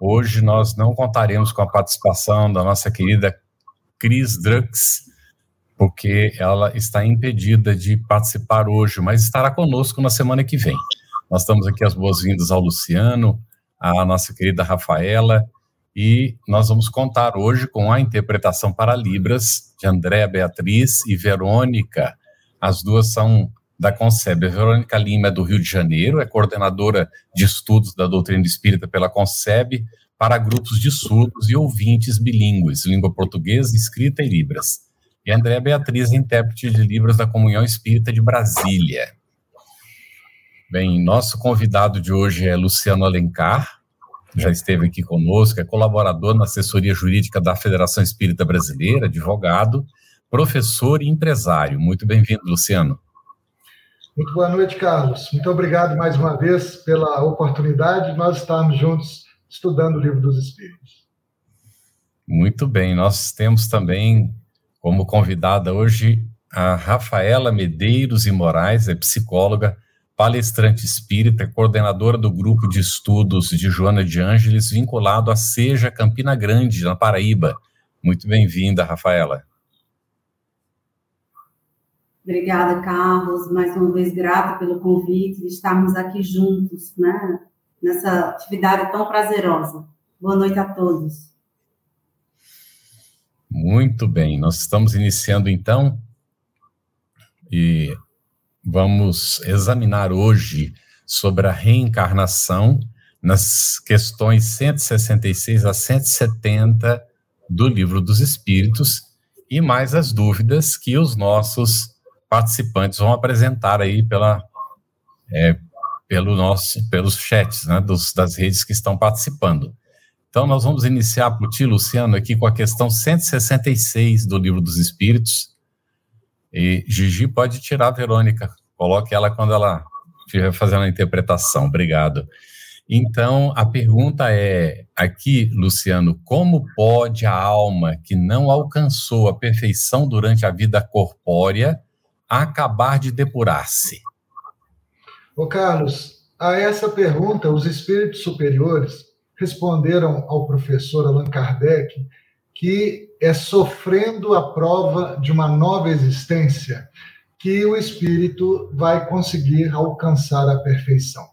Hoje nós não contaremos com a participação da nossa querida Cris Drux, porque ela está impedida de participar hoje, mas estará conosco na semana que vem. Nós estamos aqui as boas-vindas ao Luciano, à nossa querida Rafaela, e nós vamos contar hoje com a interpretação para Libras de Andréa Beatriz e Verônica. As duas são da Concebe. A Verônica Lima é do Rio de Janeiro, é coordenadora de estudos da doutrina espírita pela Concebe para grupos de surdos e ouvintes bilíngues, língua portuguesa, escrita e Libras. E Andréa Beatriz, intérprete de Libras da Comunhão Espírita de Brasília. Bem, nosso convidado de hoje é Luciano Alencar, já esteve aqui conosco, é colaborador na assessoria jurídica da Federação Espírita Brasileira, advogado, professor e empresário. Muito bem-vindo, Luciano. Muito boa noite, Carlos. Muito obrigado mais uma vez pela oportunidade de nós estarmos juntos estudando o Livro dos Espíritos. Muito bem. Nós temos também como convidada hoje a Rafaela Medeiros e Moraes, é psicóloga, palestrante espírita, coordenadora do grupo de estudos de Joana de Ângeles, vinculado a Seja Campina Grande, na Paraíba. Muito bem-vinda, Rafaela. Obrigada, Carlos. Mais uma vez, grata pelo convite de estarmos aqui juntos, né? Nessa atividade tão prazerosa. Boa noite a todos. Muito bem, nós estamos iniciando então e vamos examinar hoje sobre a reencarnação nas questões 166 a 170 do Livro dos Espíritos e mais as dúvidas que os nossos participantes vão apresentar aí pela, é, pelo nosso, pelos chats né, dos, das redes que estão participando. Então, nós vamos iniciar por ti, Luciano, aqui com a questão 166 do Livro dos Espíritos. E Gigi pode tirar a Verônica, coloque ela quando ela estiver fazendo a interpretação. Obrigado. Então, a pergunta é aqui, Luciano, como pode a alma que não alcançou a perfeição durante a vida corpórea acabar de depurar-se? Ô Carlos, a essa pergunta, os espíritos superiores responderam ao professor Allan Kardec que é sofrendo a prova de uma nova existência que o espírito vai conseguir alcançar a perfeição.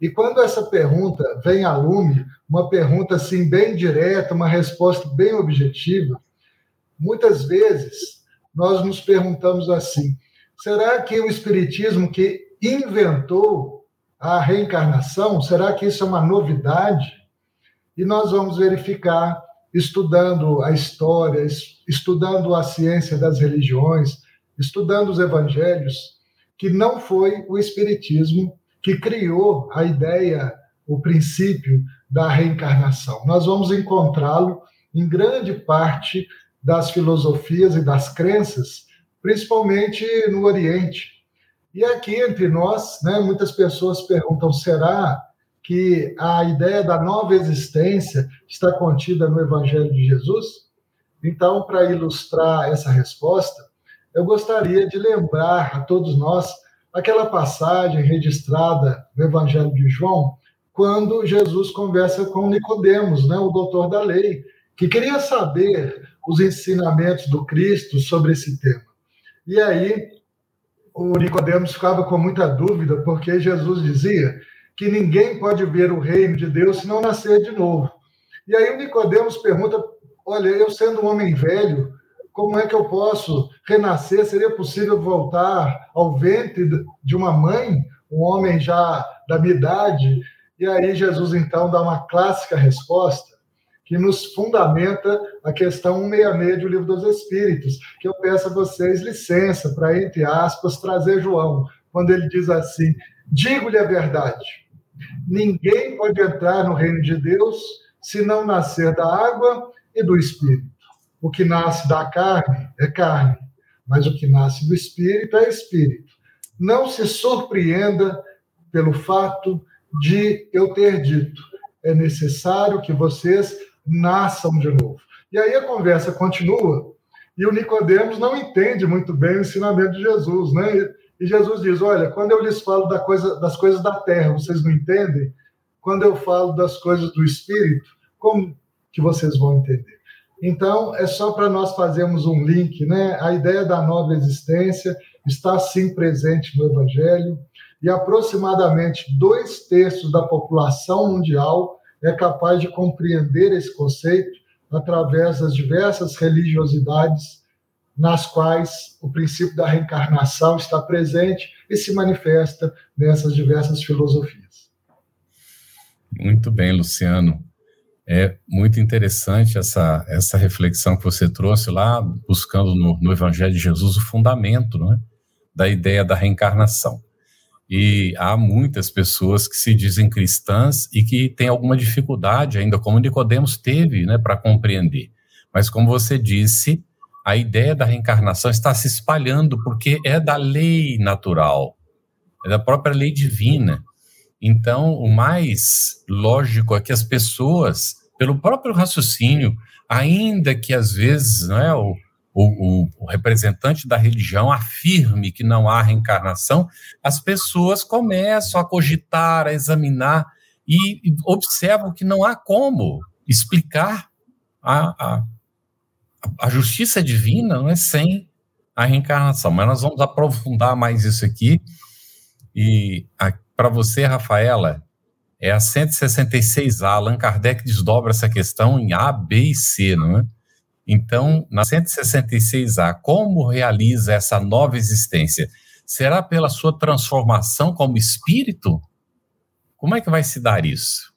E quando essa pergunta vem a lume, uma pergunta assim bem direta, uma resposta bem objetiva, muitas vezes nós nos perguntamos assim: Será que o Espiritismo que inventou a reencarnação, será que isso é uma novidade? E nós vamos verificar, estudando a história, estudando a ciência das religiões, estudando os evangelhos, que não foi o Espiritismo que criou a ideia, o princípio da reencarnação. Nós vamos encontrá-lo em grande parte das filosofias e das crenças principalmente no Oriente. E aqui entre nós, né, muitas pessoas perguntam: será que a ideia da nova existência está contida no Evangelho de Jesus? Então, para ilustrar essa resposta, eu gostaria de lembrar a todos nós aquela passagem registrada no Evangelho de João, quando Jesus conversa com Nicodemos, né, o doutor da lei, que queria saber os ensinamentos do Cristo sobre esse tema. E aí o Nicodemos ficava com muita dúvida, porque Jesus dizia que ninguém pode ver o reino de Deus se não nascer de novo. E aí o Nicodemos pergunta: olha, eu sendo um homem velho, como é que eu posso renascer? Seria possível voltar ao ventre de uma mãe, um homem já da minha idade? E aí Jesus então dá uma clássica resposta que nos fundamenta a questão 166 do Livro dos Espíritos, que eu peço a vocês licença para, entre aspas, trazer João, quando ele diz assim: digo-lhe a verdade, ninguém pode entrar no reino de Deus se não nascer da água e do espírito. O que nasce da carne é carne, mas o que nasce do espírito é espírito. Não se surpreenda pelo fato de eu ter dito: é necessário que vocês nasçam de novo. E aí a conversa continua e o Nicodemos não entende muito bem o ensinamento de Jesus, né? E Jesus diz: Olha, quando eu lhes falo da coisa, das coisas da terra, vocês não entendem? Quando eu falo das coisas do Espírito, como que vocês vão entender? Então, é só para nós fazermos um link, né? A ideia da nova existência está sim presente no Evangelho, e aproximadamente dois terços da população mundial é capaz de compreender esse conceito através das diversas religiosidades nas quais o princípio da reencarnação está presente e se manifesta nessas diversas filosofias. Muito bem, Luciano. É muito interessante essa, essa reflexão que você trouxe lá, buscando no, no Evangelho de Jesus o fundamento né, da ideia da reencarnação. E há muitas pessoas que se dizem cristãs e que têm alguma dificuldade ainda, como Nicodemos teve, né, para compreender. Mas como você disse, a ideia da reencarnação está se espalhando porque é da lei natural, é da própria lei divina. Então, o mais lógico é que as pessoas, pelo próprio raciocínio, ainda que às vezes não é, o, o, o, representante da religião afirme que não há reencarnação, as pessoas começam a cogitar, a examinar e, e observam que não há como explicar a, a, a justiça divina não é sem a reencarnação. Mas nós vamos aprofundar mais isso aqui. E para você, Rafaela, é a 166A. Allan Kardec desdobra essa questão em A, B e C, não é? Então, na 166A, como realiza essa nova existência? Será pela sua transformação como espírito? Como é que vai se dar isso?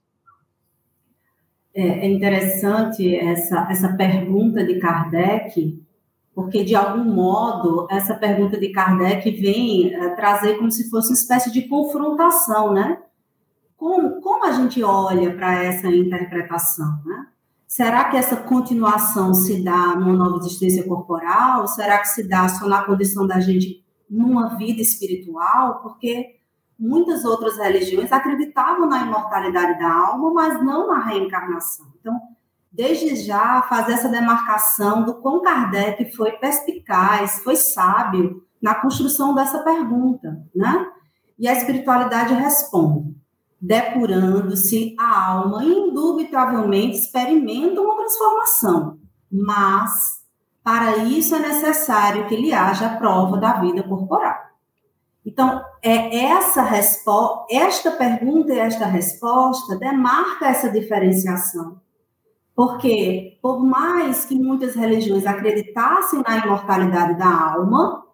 É, é interessante essa, essa pergunta de Kardec, porque, de algum modo, essa pergunta de Kardec vem é, trazer como se fosse uma espécie de confrontação, né? Como, como a gente olha para essa interpretação, né? Será que essa continuação se dá numa nova existência corporal? Será que se dá só na condição da gente numa vida espiritual? Porque muitas outras religiões acreditavam na imortalidade da alma, mas não na reencarnação. Então, desde já, fazer essa demarcação do quão Kardec foi perspicaz, foi sábio na construção dessa pergunta, né? E a espiritualidade responde depurando-se a alma, indubitavelmente experimenta uma transformação, mas para isso é necessário que lhe haja a prova da vida corporal. Então, é essa resposta, esta pergunta e esta resposta demarca essa diferenciação. Porque, por mais que muitas religiões acreditassem na imortalidade da alma,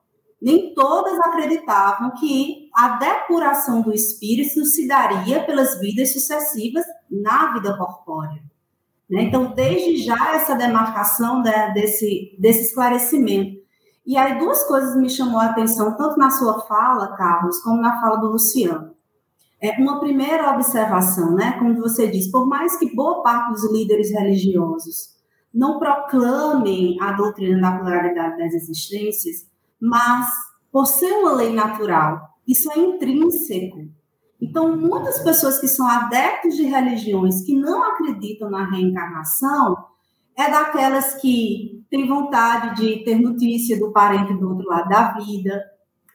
nem todas acreditavam que a depuração do espírito se daria pelas vidas sucessivas na vida corpórea. Né? Então, desde já, essa demarcação né, desse, desse esclarecimento. E aí, duas coisas me chamou a atenção, tanto na sua fala, Carlos, como na fala do Luciano. É, uma primeira observação, né, como você diz, por mais que boa parte dos líderes religiosos não proclamem a doutrina da pluralidade das existências, mas por ser uma lei natural, isso é intrínseco. Então, muitas pessoas que são adeptos de religiões que não acreditam na reencarnação é daquelas que têm vontade de ter notícia do parente do outro lado da vida.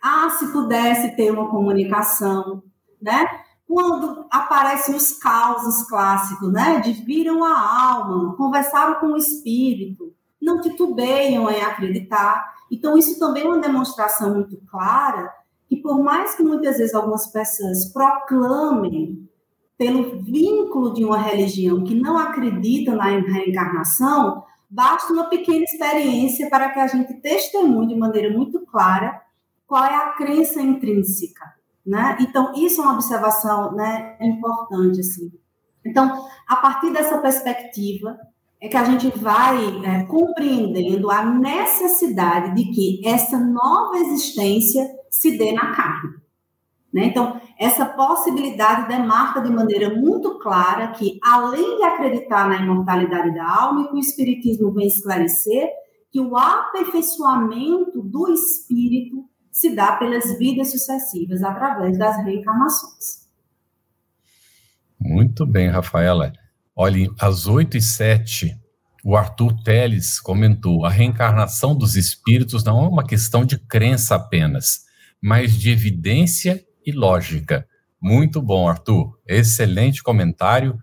Ah, se pudesse ter uma comunicação, né? Quando aparecem os causos clássicos, né? De viram a alma, conversaram com o espírito, não titubeiam em acreditar. Então, isso também é uma demonstração muito clara que, por mais que muitas vezes algumas pessoas proclamem pelo vínculo de uma religião que não acredita na reencarnação, basta uma pequena experiência para que a gente testemunhe de maneira muito clara qual é a crença intrínseca, né? Então, isso é uma observação, né, importante, assim. Então, a partir dessa perspectiva, é que a gente vai é, compreendendo a necessidade de que essa nova existência se dê na carne. Né? Então, essa possibilidade demarca de maneira muito clara que, além de acreditar na imortalidade da alma, e que o Espiritismo vem esclarecer, que o aperfeiçoamento do espírito se dá pelas vidas sucessivas, através das reencarnações. Muito bem, Rafaela. Olha, às 8 e 7 o Arthur Teles comentou: a reencarnação dos espíritos não é uma questão de crença apenas, mas de evidência e lógica. Muito bom, Arthur. Excelente comentário.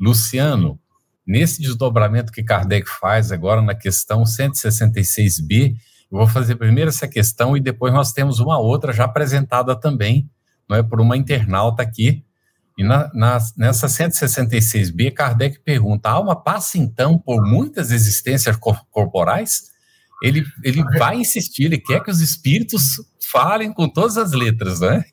Luciano, nesse desdobramento que Kardec faz agora na questão 166b, eu vou fazer primeiro essa questão e depois nós temos uma outra já apresentada também, não é por uma internauta aqui, e na, na, nessa 166b, Kardec pergunta: a alma passa então por muitas existências corporais? Ele, ele vai insistir, ele quer que os espíritos falem com todas as letras, né?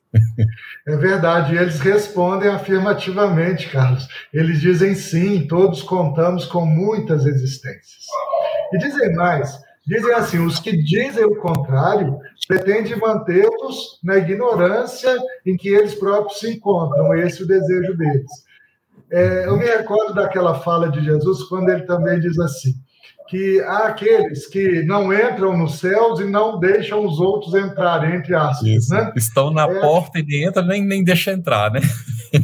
É verdade, eles respondem afirmativamente, Carlos. Eles dizem sim, todos contamos com muitas existências. E dizem mais: Dizem assim: os que dizem o contrário pretendem mantê-los na ignorância em que eles próprios se encontram. Esse é o desejo deles. É, eu me recordo daquela fala de Jesus quando ele também diz assim: que há aqueles que não entram nos céus e não deixam os outros entrarem, entre aspas. Né? Estão na é, porta e nem entra, nem, nem deixa entrar, né?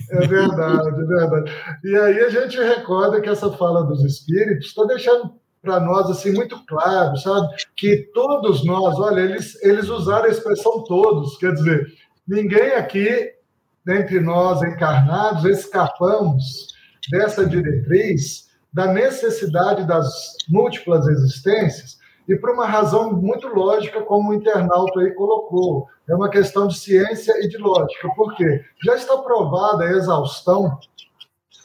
É verdade, é verdade. E aí a gente recorda que essa fala dos espíritos está deixando para nós assim muito claro, sabe? Que todos nós, olha, eles, eles usaram a expressão todos, quer dizer, ninguém aqui, dentre nós encarnados, escapamos dessa diretriz da necessidade das múltiplas existências e por uma razão muito lógica, como o internauta aí colocou. É uma questão de ciência e de lógica. Por quê? Já está provada a exaustão,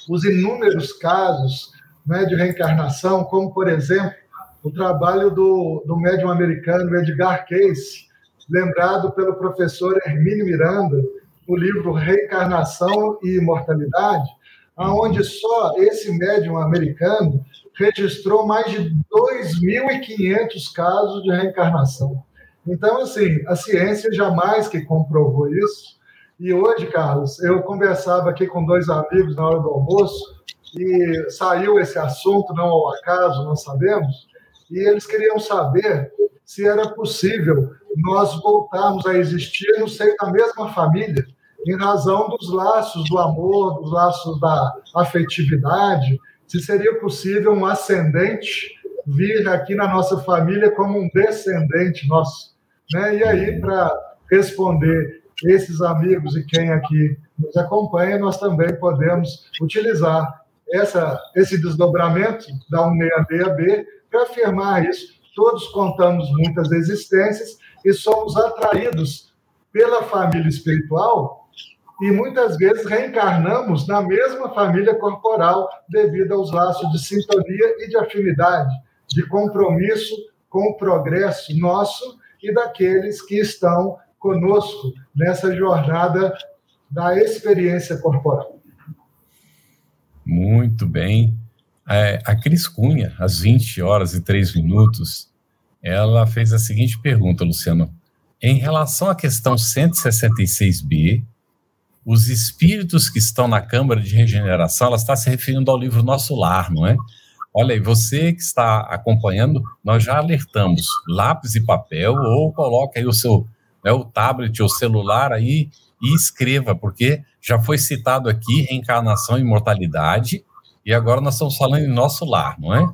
os inúmeros casos né, de reencarnação, como, por exemplo, o trabalho do, do médium americano Edgar Cayce, lembrado pelo professor Hermínio Miranda, no livro Reencarnação e Imortalidade, aonde só esse médium americano registrou mais de 2.500 casos de reencarnação. Então, assim, a ciência jamais que comprovou isso. E hoje, Carlos, eu conversava aqui com dois amigos na hora do almoço, e saiu esse assunto, não ao acaso, nós sabemos, e eles queriam saber se era possível nós voltarmos a existir no seio da mesma família, em razão dos laços do amor, dos laços da afetividade, se seria possível um ascendente vir aqui na nossa família como um descendente nosso. Né? E aí, para responder esses amigos e quem aqui nos acompanha, nós também podemos utilizar essa, esse desdobramento da 166B para afirmar isso. Todos contamos muitas existências e somos atraídos pela família espiritual e muitas vezes reencarnamos na mesma família corporal devido aos laços de sintonia e de afinidade, de compromisso com o progresso nosso e daqueles que estão conosco nessa jornada da experiência corporal. Muito bem. É, a Cris Cunha, às 20 horas e 3 minutos, ela fez a seguinte pergunta, Luciano. Em relação à questão 166b, os espíritos que estão na Câmara de Regeneração, ela está se referindo ao livro Nosso Lar, não é? Olha aí, você que está acompanhando, nós já alertamos, lápis e papel, ou coloca aí o seu né, o tablet ou celular aí e escreva, porque já foi citado aqui reencarnação e imortalidade, e agora nós estamos falando em nosso lar, não é?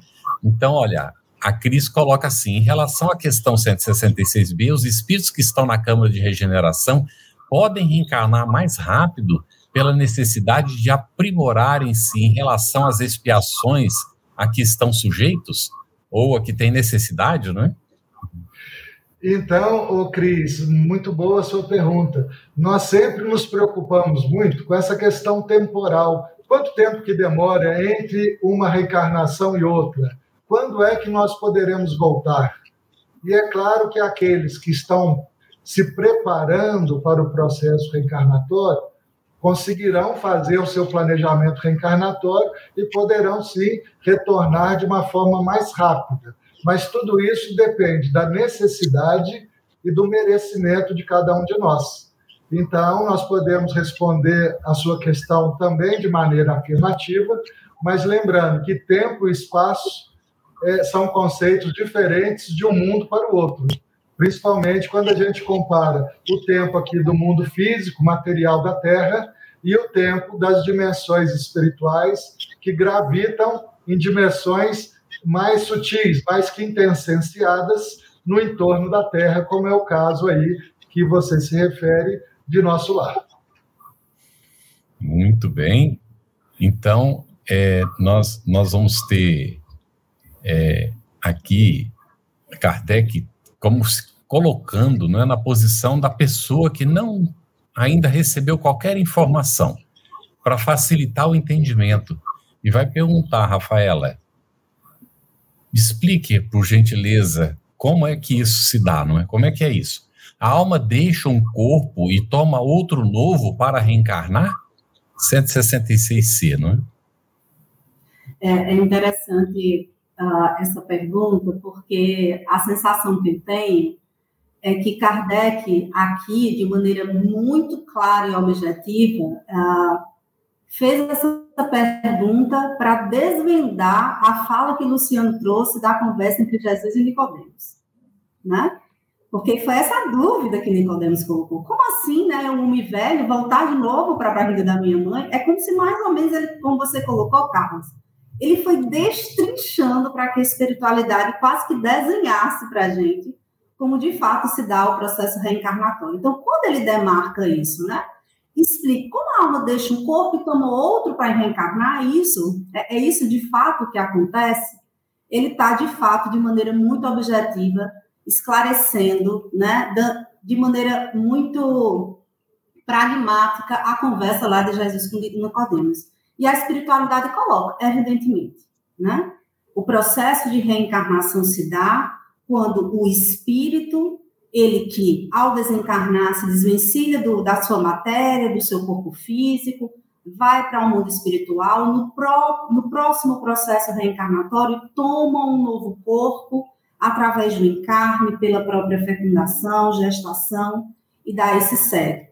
Então, olha, a Cris coloca assim: em relação à questão 166b, os espíritos que estão na Câmara de Regeneração podem reencarnar mais rápido pela necessidade de aprimorarem-se em relação às expiações a que estão sujeitos, ou a que têm necessidade, não é? Então, ô Cris, muito boa a sua pergunta. Nós sempre nos preocupamos muito com essa questão temporal. Quanto tempo que demora entre uma reencarnação e outra? Quando é que nós poderemos voltar? E é claro que aqueles que estão se preparando para o processo reencarnatório conseguirão fazer o seu planejamento reencarnatório e poderão sim retornar de uma forma mais rápida mas tudo isso depende da necessidade e do merecimento de cada um de nós. Então, nós podemos responder a sua questão também de maneira afirmativa, mas lembrando que tempo e espaço é, são conceitos diferentes de um mundo para o outro, principalmente quando a gente compara o tempo aqui do mundo físico, material da Terra, e o tempo das dimensões espirituais que gravitam em dimensões mais sutis, mais quintessenciadas no entorno da Terra, como é o caso aí que você se refere de nosso lar. Muito bem. Então, é, nós, nós vamos ter é, aqui Kardec como colocando não é, na posição da pessoa que não ainda recebeu qualquer informação, para facilitar o entendimento. E vai perguntar, Rafaela, explique, por gentileza, como é que isso se dá, não é? Como é que é isso? A alma deixa um corpo e toma outro novo para reencarnar? 166C, não é? É, é interessante uh, essa pergunta, porque a sensação que tenho é que Kardec, aqui, de maneira muito clara e objetiva, uh, fez essa pergunta para desvendar a fala que Luciano trouxe da conversa entre Jesus e Nicodemos, né? Porque foi essa dúvida que Nicodemos colocou. Como assim, né? Um homem velho voltar de novo para a barriga da minha mãe? É como se mais ou menos, ele, como você colocou, Carlos, ele foi destrinchando para que a espiritualidade quase que desenhasse para a gente como de fato se dá o processo reencarnatório. Então, quando ele demarca isso, né? Explica como a alma deixa um corpo e toma outro para reencarnar, isso é, é isso de fato que acontece. Ele está de fato de maneira muito objetiva, esclarecendo, né, de maneira muito pragmática a conversa lá de Jesus com Nicodemos. E a espiritualidade coloca, evidentemente, né? O processo de reencarnação se dá quando o espírito, ele que ao desencarnar se desvencilha do, da sua matéria, do seu corpo físico, vai para o um mundo espiritual, no, no próximo processo reencarnatório toma um novo corpo através do encarne, pela própria fecundação, gestação, e daí se segue.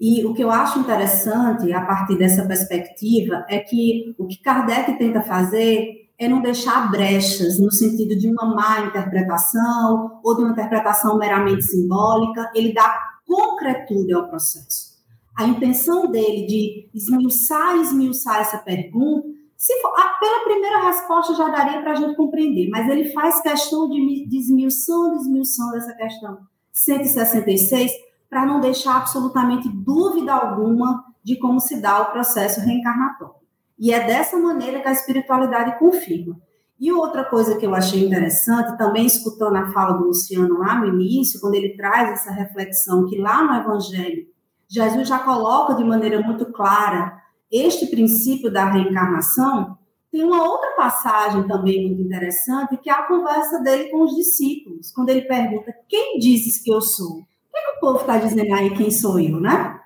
E o que eu acho interessante, a partir dessa perspectiva, é que o que Kardec tenta fazer é não deixar brechas no sentido de uma má interpretação ou de uma interpretação meramente simbólica, ele dá concretude ao processo. A intenção dele de esmiuçar esmiuçar essa pergunta, se for, pela primeira resposta já daria para a gente compreender, mas ele faz questão de, de esmiução dessa questão 166, para não deixar absolutamente dúvida alguma de como se dá o processo reencarnatório. E é dessa maneira que a espiritualidade confirma. E outra coisa que eu achei interessante, também escutando a fala do Luciano lá no início, quando ele traz essa reflexão que lá no Evangelho, Jesus já coloca de maneira muito clara este princípio da reencarnação, tem uma outra passagem também muito interessante, que é a conversa dele com os discípulos, quando ele pergunta: Quem dizes que eu sou? O que, é que o povo está dizendo aí quem sou eu, né?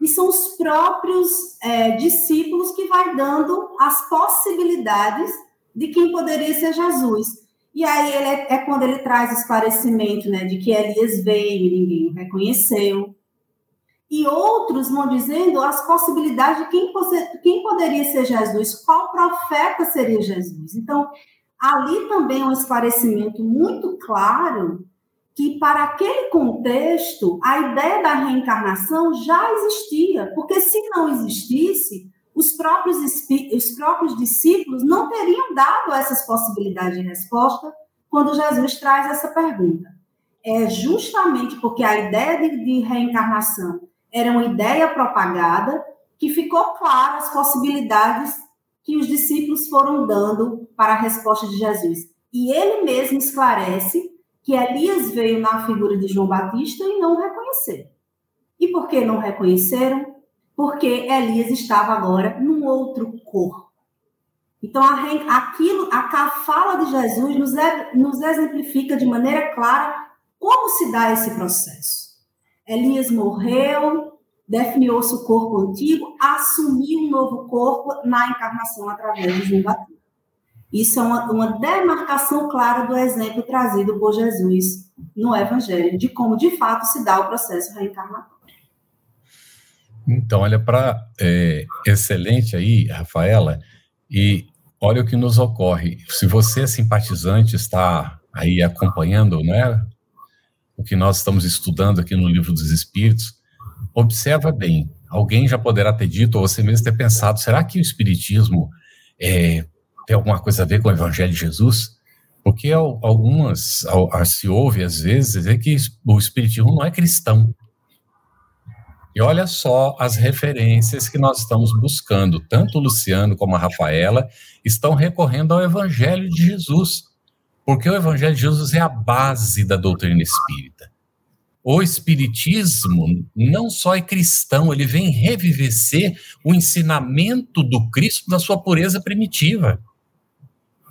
E são os próprios é, discípulos que vai dando as possibilidades de quem poderia ser Jesus. E aí ele é, é quando ele traz o esclarecimento, né, de que Elias veio e ninguém o reconheceu. E outros vão dizendo as possibilidades de quem, quem poderia ser Jesus, qual profeta seria Jesus. Então, ali também é um esclarecimento muito claro que para aquele contexto a ideia da reencarnação já existia, porque se não existisse, os próprios, os próprios discípulos não teriam dado essas possibilidades de resposta quando Jesus traz essa pergunta. É justamente porque a ideia de, de reencarnação era uma ideia propagada que ficou clara as possibilidades que os discípulos foram dando para a resposta de Jesus. E ele mesmo esclarece que Elias veio na figura de João Batista e não o. E por que não reconheceram? Porque Elias estava agora num outro corpo. Então, a, aquilo, a, fala de Jesus nos, nos exemplifica de maneira clara como se dá esse processo. Elias morreu, definiu-se o corpo antigo, assumiu um novo corpo na encarnação através de João Batista. Isso é uma, uma demarcação clara do exemplo trazido por Jesus no Evangelho, de como de fato se dá o processo reencarnatório. Então, olha, para é, excelente aí, Rafaela, e olha o que nos ocorre. Se você é simpatizante, está aí acompanhando, né, o que nós estamos estudando aqui no Livro dos Espíritos, observa bem. Alguém já poderá ter dito, ou você mesmo ter pensado, será que o Espiritismo é, tem alguma coisa a ver com o Evangelho de Jesus? Porque algumas, se ouve às vezes, dizer que o Espiritismo não é cristão. E olha só as referências que nós estamos buscando. Tanto o Luciano como a Rafaela estão recorrendo ao Evangelho de Jesus. Porque o Evangelho de Jesus é a base da doutrina espírita. O Espiritismo não só é cristão, ele vem revivecer o ensinamento do Cristo na sua pureza primitiva.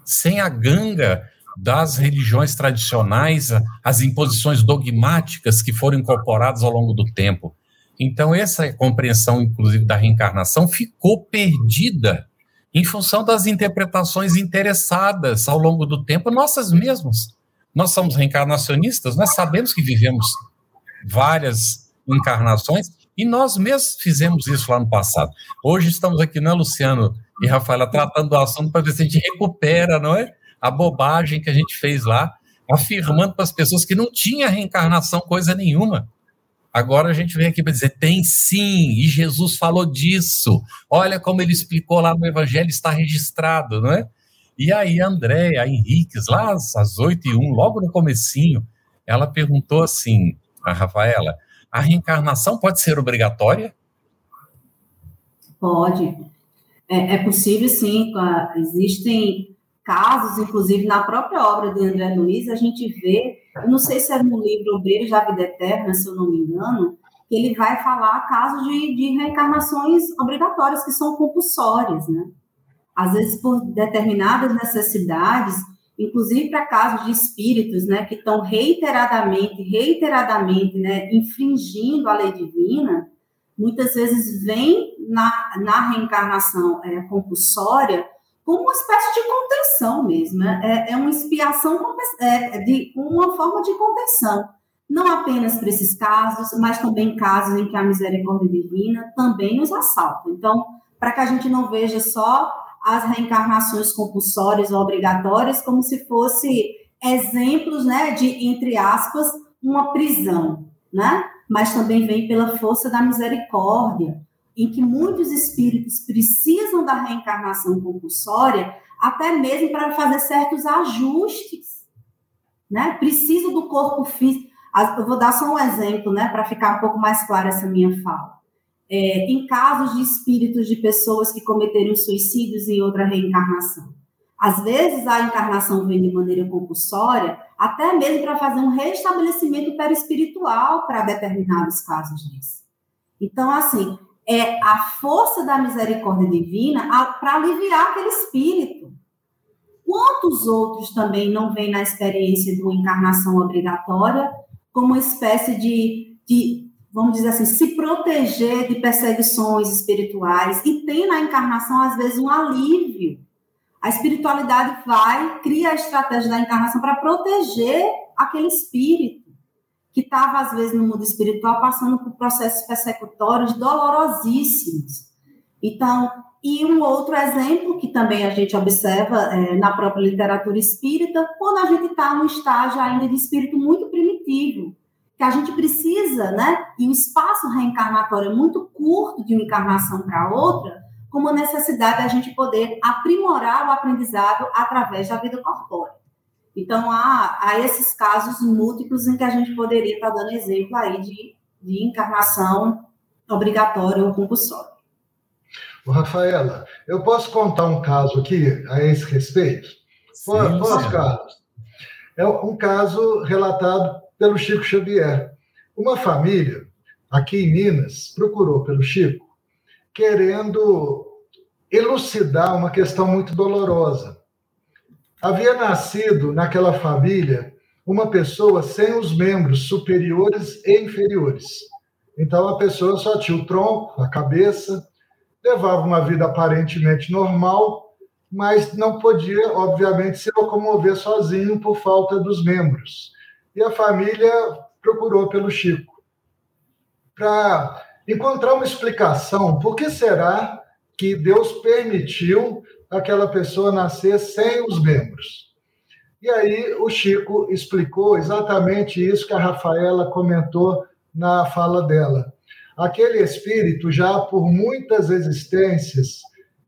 Sem a ganga das religiões tradicionais, as imposições dogmáticas que foram incorporadas ao longo do tempo. Então, essa compreensão, inclusive, da reencarnação ficou perdida em função das interpretações interessadas ao longo do tempo, nossas mesmas. Nós somos reencarnacionistas, nós sabemos que vivemos várias encarnações e nós mesmos fizemos isso lá no passado. Hoje estamos aqui, né, Luciano e Rafaela, tratando do assunto para ver se a gente recupera, não é? A bobagem que a gente fez lá, afirmando para as pessoas que não tinha reencarnação coisa nenhuma. Agora a gente vem aqui para dizer: tem sim, e Jesus falou disso. Olha como ele explicou lá no Evangelho, está registrado, não é? E aí, a Andréia Henriques, lá às 8 e 1, logo no comecinho, ela perguntou assim, a Rafaela, a reencarnação pode ser obrigatória? Pode. É, é possível, sim. Existem casos, inclusive na própria obra de André Luiz, a gente vê eu não sei se é no livro Obreiros da Vida Eterna, se eu não me engano, que ele vai falar casos de, de reencarnações obrigatórias, que são compulsórias, né? Às vezes por determinadas necessidades, inclusive para casos de espíritos, né, que estão reiteradamente, reiteradamente, né, infringindo a lei divina, muitas vezes vem na, na reencarnação é, compulsória como uma espécie de contenção mesmo, né? é, é uma expiação, é, de uma forma de contenção, não apenas para esses casos, mas também casos em que a misericórdia divina também nos assalta. Então, para que a gente não veja só as reencarnações compulsórias ou obrigatórias como se fosse exemplos, né, de entre aspas, uma prisão, né? Mas também vem pela força da misericórdia, em que muitos espíritos precisam da reencarnação compulsória, até mesmo para fazer certos ajustes, né? Precisa do corpo físico. Eu vou dar só um exemplo, né, para ficar um pouco mais clara essa minha fala. É, em casos de espíritos de pessoas que cometeram suicídios em outra reencarnação. Às vezes a encarnação vem de maneira compulsória, até mesmo para fazer um restabelecimento perispiritual para determinados casos disso. Então, assim, é a força da misericórdia divina para aliviar aquele espírito. Quantos outros também não vêm na experiência de uma encarnação obrigatória como uma espécie de, de, vamos dizer assim, se proteger de perseguições espirituais e tem na encarnação, às vezes, um alívio. A espiritualidade vai, cria a estratégia da encarnação para proteger aquele espírito que estava, às vezes, no mundo espiritual, passando por processos persecutórios dolorosíssimos. Então, e um outro exemplo que também a gente observa é, na própria literatura espírita, quando a gente está num estágio ainda de espírito muito primitivo, que a gente precisa, né, e o espaço reencarnatório é muito curto de uma encarnação para outra, como a necessidade da gente poder aprimorar o aprendizado através da vida corpórea. Então, há, há esses casos múltiplos em que a gente poderia estar dando exemplo aí de, de encarnação obrigatória ou compulsória. Rafaela, eu posso contar um caso aqui a esse respeito? Sim, posso, sim. Carlos? É um caso relatado pelo Chico Xavier. Uma família aqui em Minas procurou pelo Chico querendo elucidar uma questão muito dolorosa havia nascido naquela família uma pessoa sem os membros superiores e inferiores. Então a pessoa só tinha o tronco, a cabeça, levava uma vida aparentemente normal, mas não podia, obviamente, se locomover sozinho por falta dos membros. E a família procurou pelo Chico para encontrar uma explicação. Por que será que Deus permitiu aquela pessoa nascer sem os membros? E aí o Chico explicou exatamente isso que a Rafaela comentou na fala dela. Aquele espírito, já por muitas existências,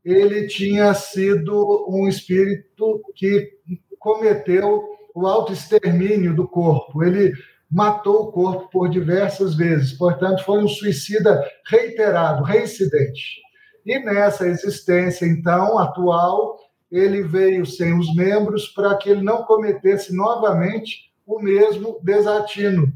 ele tinha sido um espírito que cometeu o autoextermínio do corpo. Ele matou o corpo por diversas vezes, portanto, foi um suicida reiterado, reincidente. E nessa existência, então, atual, ele veio sem os membros para que ele não cometesse novamente o mesmo desatino.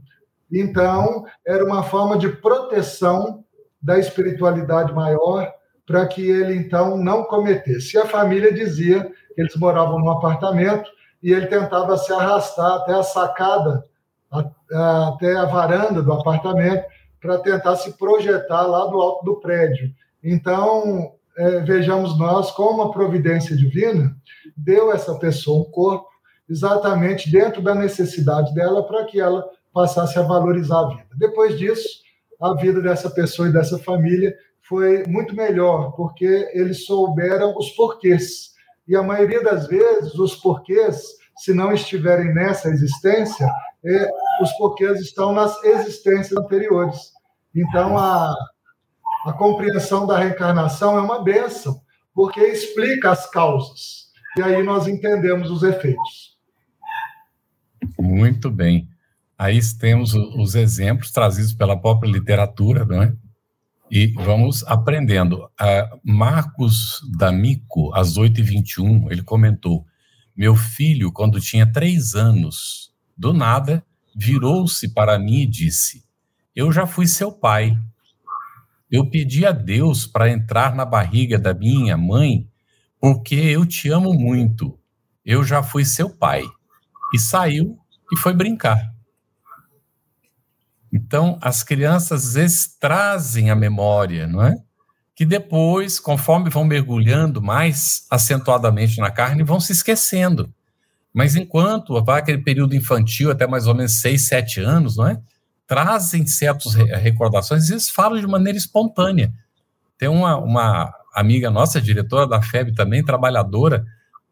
Então, era uma forma de proteção da espiritualidade maior para que ele, então, não cometesse. E a família dizia que eles moravam num apartamento e ele tentava se arrastar até a sacada até a varanda do apartamento para tentar se projetar lá do alto do prédio. Então, é, vejamos nós como a providência divina deu essa pessoa um corpo exatamente dentro da necessidade dela para que ela passasse a valorizar a vida. Depois disso, a vida dessa pessoa e dessa família foi muito melhor, porque eles souberam os porquês. E a maioria das vezes, os porquês, se não estiverem nessa existência, os porquês estão nas existências anteriores. Então, a, a compreensão da reencarnação é uma benção, porque explica as causas. E aí nós entendemos os efeitos. Muito bem. Aí temos os exemplos trazidos pela própria literatura, não é? E vamos aprendendo. Uh, Marcos D'Amico, às 8h21, ele comentou: Meu filho, quando tinha três anos, do nada, virou-se para mim e disse: Eu já fui seu pai. Eu pedi a Deus para entrar na barriga da minha mãe, porque eu te amo muito. Eu já fui seu pai. E saiu e foi brincar. Então, as crianças às vezes trazem a memória, não é? Que depois, conforme vão mergulhando mais acentuadamente na carne, vão se esquecendo. Mas enquanto vai aquele período infantil, até mais ou menos 6, 7 anos, não é? Trazem certas recordações e eles falam de maneira espontânea. Tem uma, uma amiga nossa, diretora da FEB também, trabalhadora,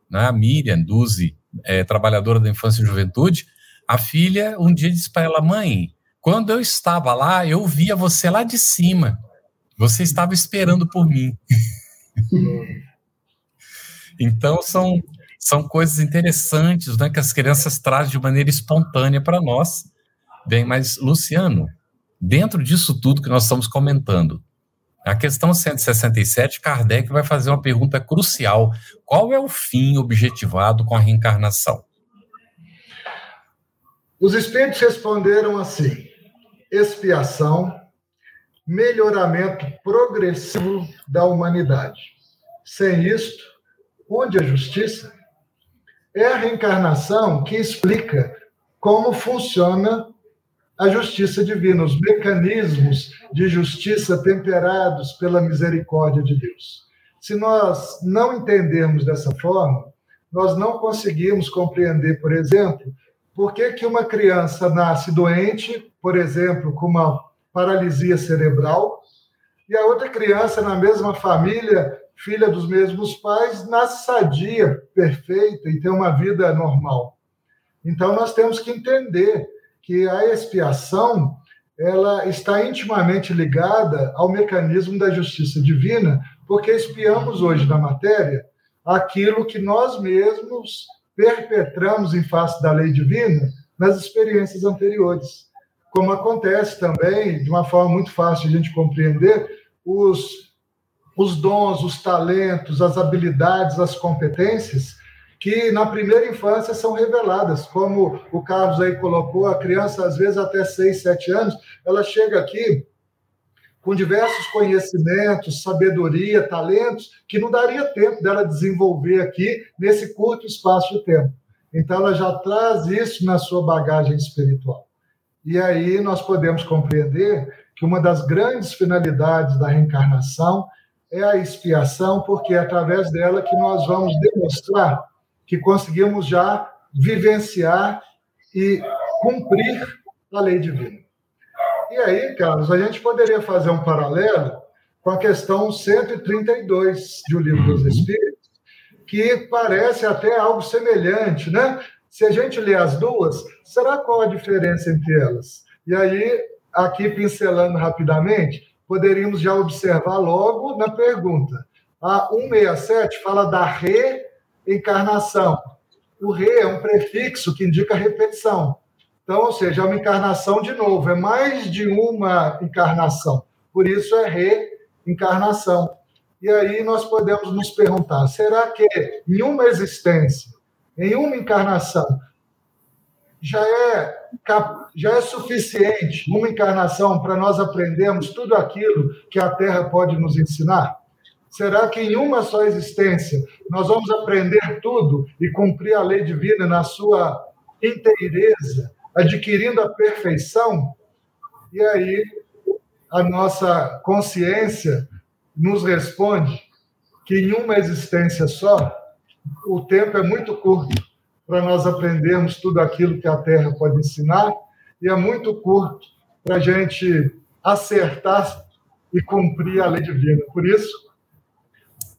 né, a Miriam Duzi, é, trabalhadora da infância e juventude, a filha um dia disse para ela, mãe, quando eu estava lá, eu via você lá de cima. Você estava esperando por mim. então, são são coisas interessantes né, que as crianças trazem de maneira espontânea para nós. Bem, mas, Luciano, dentro disso tudo que nós estamos comentando, a questão 167, Kardec vai fazer uma pergunta crucial: qual é o fim objetivado com a reencarnação? Os espíritos responderam assim: expiação, melhoramento progressivo da humanidade. Sem isto, onde a justiça? É a reencarnação que explica como funciona a justiça divina, os mecanismos de justiça temperados pela misericórdia de Deus. Se nós não entendermos dessa forma, nós não conseguimos compreender, por exemplo, por que, que uma criança nasce doente, por exemplo, com uma paralisia cerebral, e a outra criança na mesma família filha dos mesmos pais, nasce sadia, perfeita e tem uma vida normal. Então nós temos que entender que a expiação ela está intimamente ligada ao mecanismo da justiça divina, porque expiamos hoje na matéria aquilo que nós mesmos perpetramos em face da lei divina nas experiências anteriores. Como acontece também, de uma forma muito fácil de a gente compreender, os os dons, os talentos, as habilidades, as competências que na primeira infância são reveladas, como o Carlos aí colocou, a criança às vezes até 6, 7 anos, ela chega aqui com diversos conhecimentos, sabedoria, talentos, que não daria tempo dela desenvolver aqui nesse curto espaço de tempo. Então, ela já traz isso na sua bagagem espiritual. E aí nós podemos compreender que uma das grandes finalidades da reencarnação é a expiação, porque é através dela que nós vamos demonstrar que conseguimos já vivenciar e cumprir a lei divina. E aí, Carlos, a gente poderia fazer um paralelo com a questão 132 de O Livro dos Espíritos, que parece até algo semelhante, né? Se a gente ler as duas, será qual a diferença entre elas? E aí, aqui pincelando rapidamente, poderíamos já observar logo na pergunta. A 167 fala da reencarnação. O re é um prefixo que indica repetição. Então, ou seja, é uma encarnação de novo, é mais de uma encarnação. Por isso é reencarnação. E aí nós podemos nos perguntar: será que em uma existência, em uma encarnação, já é, já é suficiente uma encarnação para nós aprendermos tudo aquilo que a Terra pode nos ensinar? Será que em uma só existência nós vamos aprender tudo e cumprir a lei divina na sua inteireza, adquirindo a perfeição? E aí a nossa consciência nos responde que em uma existência só o tempo é muito curto para nós aprendermos tudo aquilo que a Terra pode ensinar, e é muito curto para a gente acertar e cumprir a lei divina. Por isso,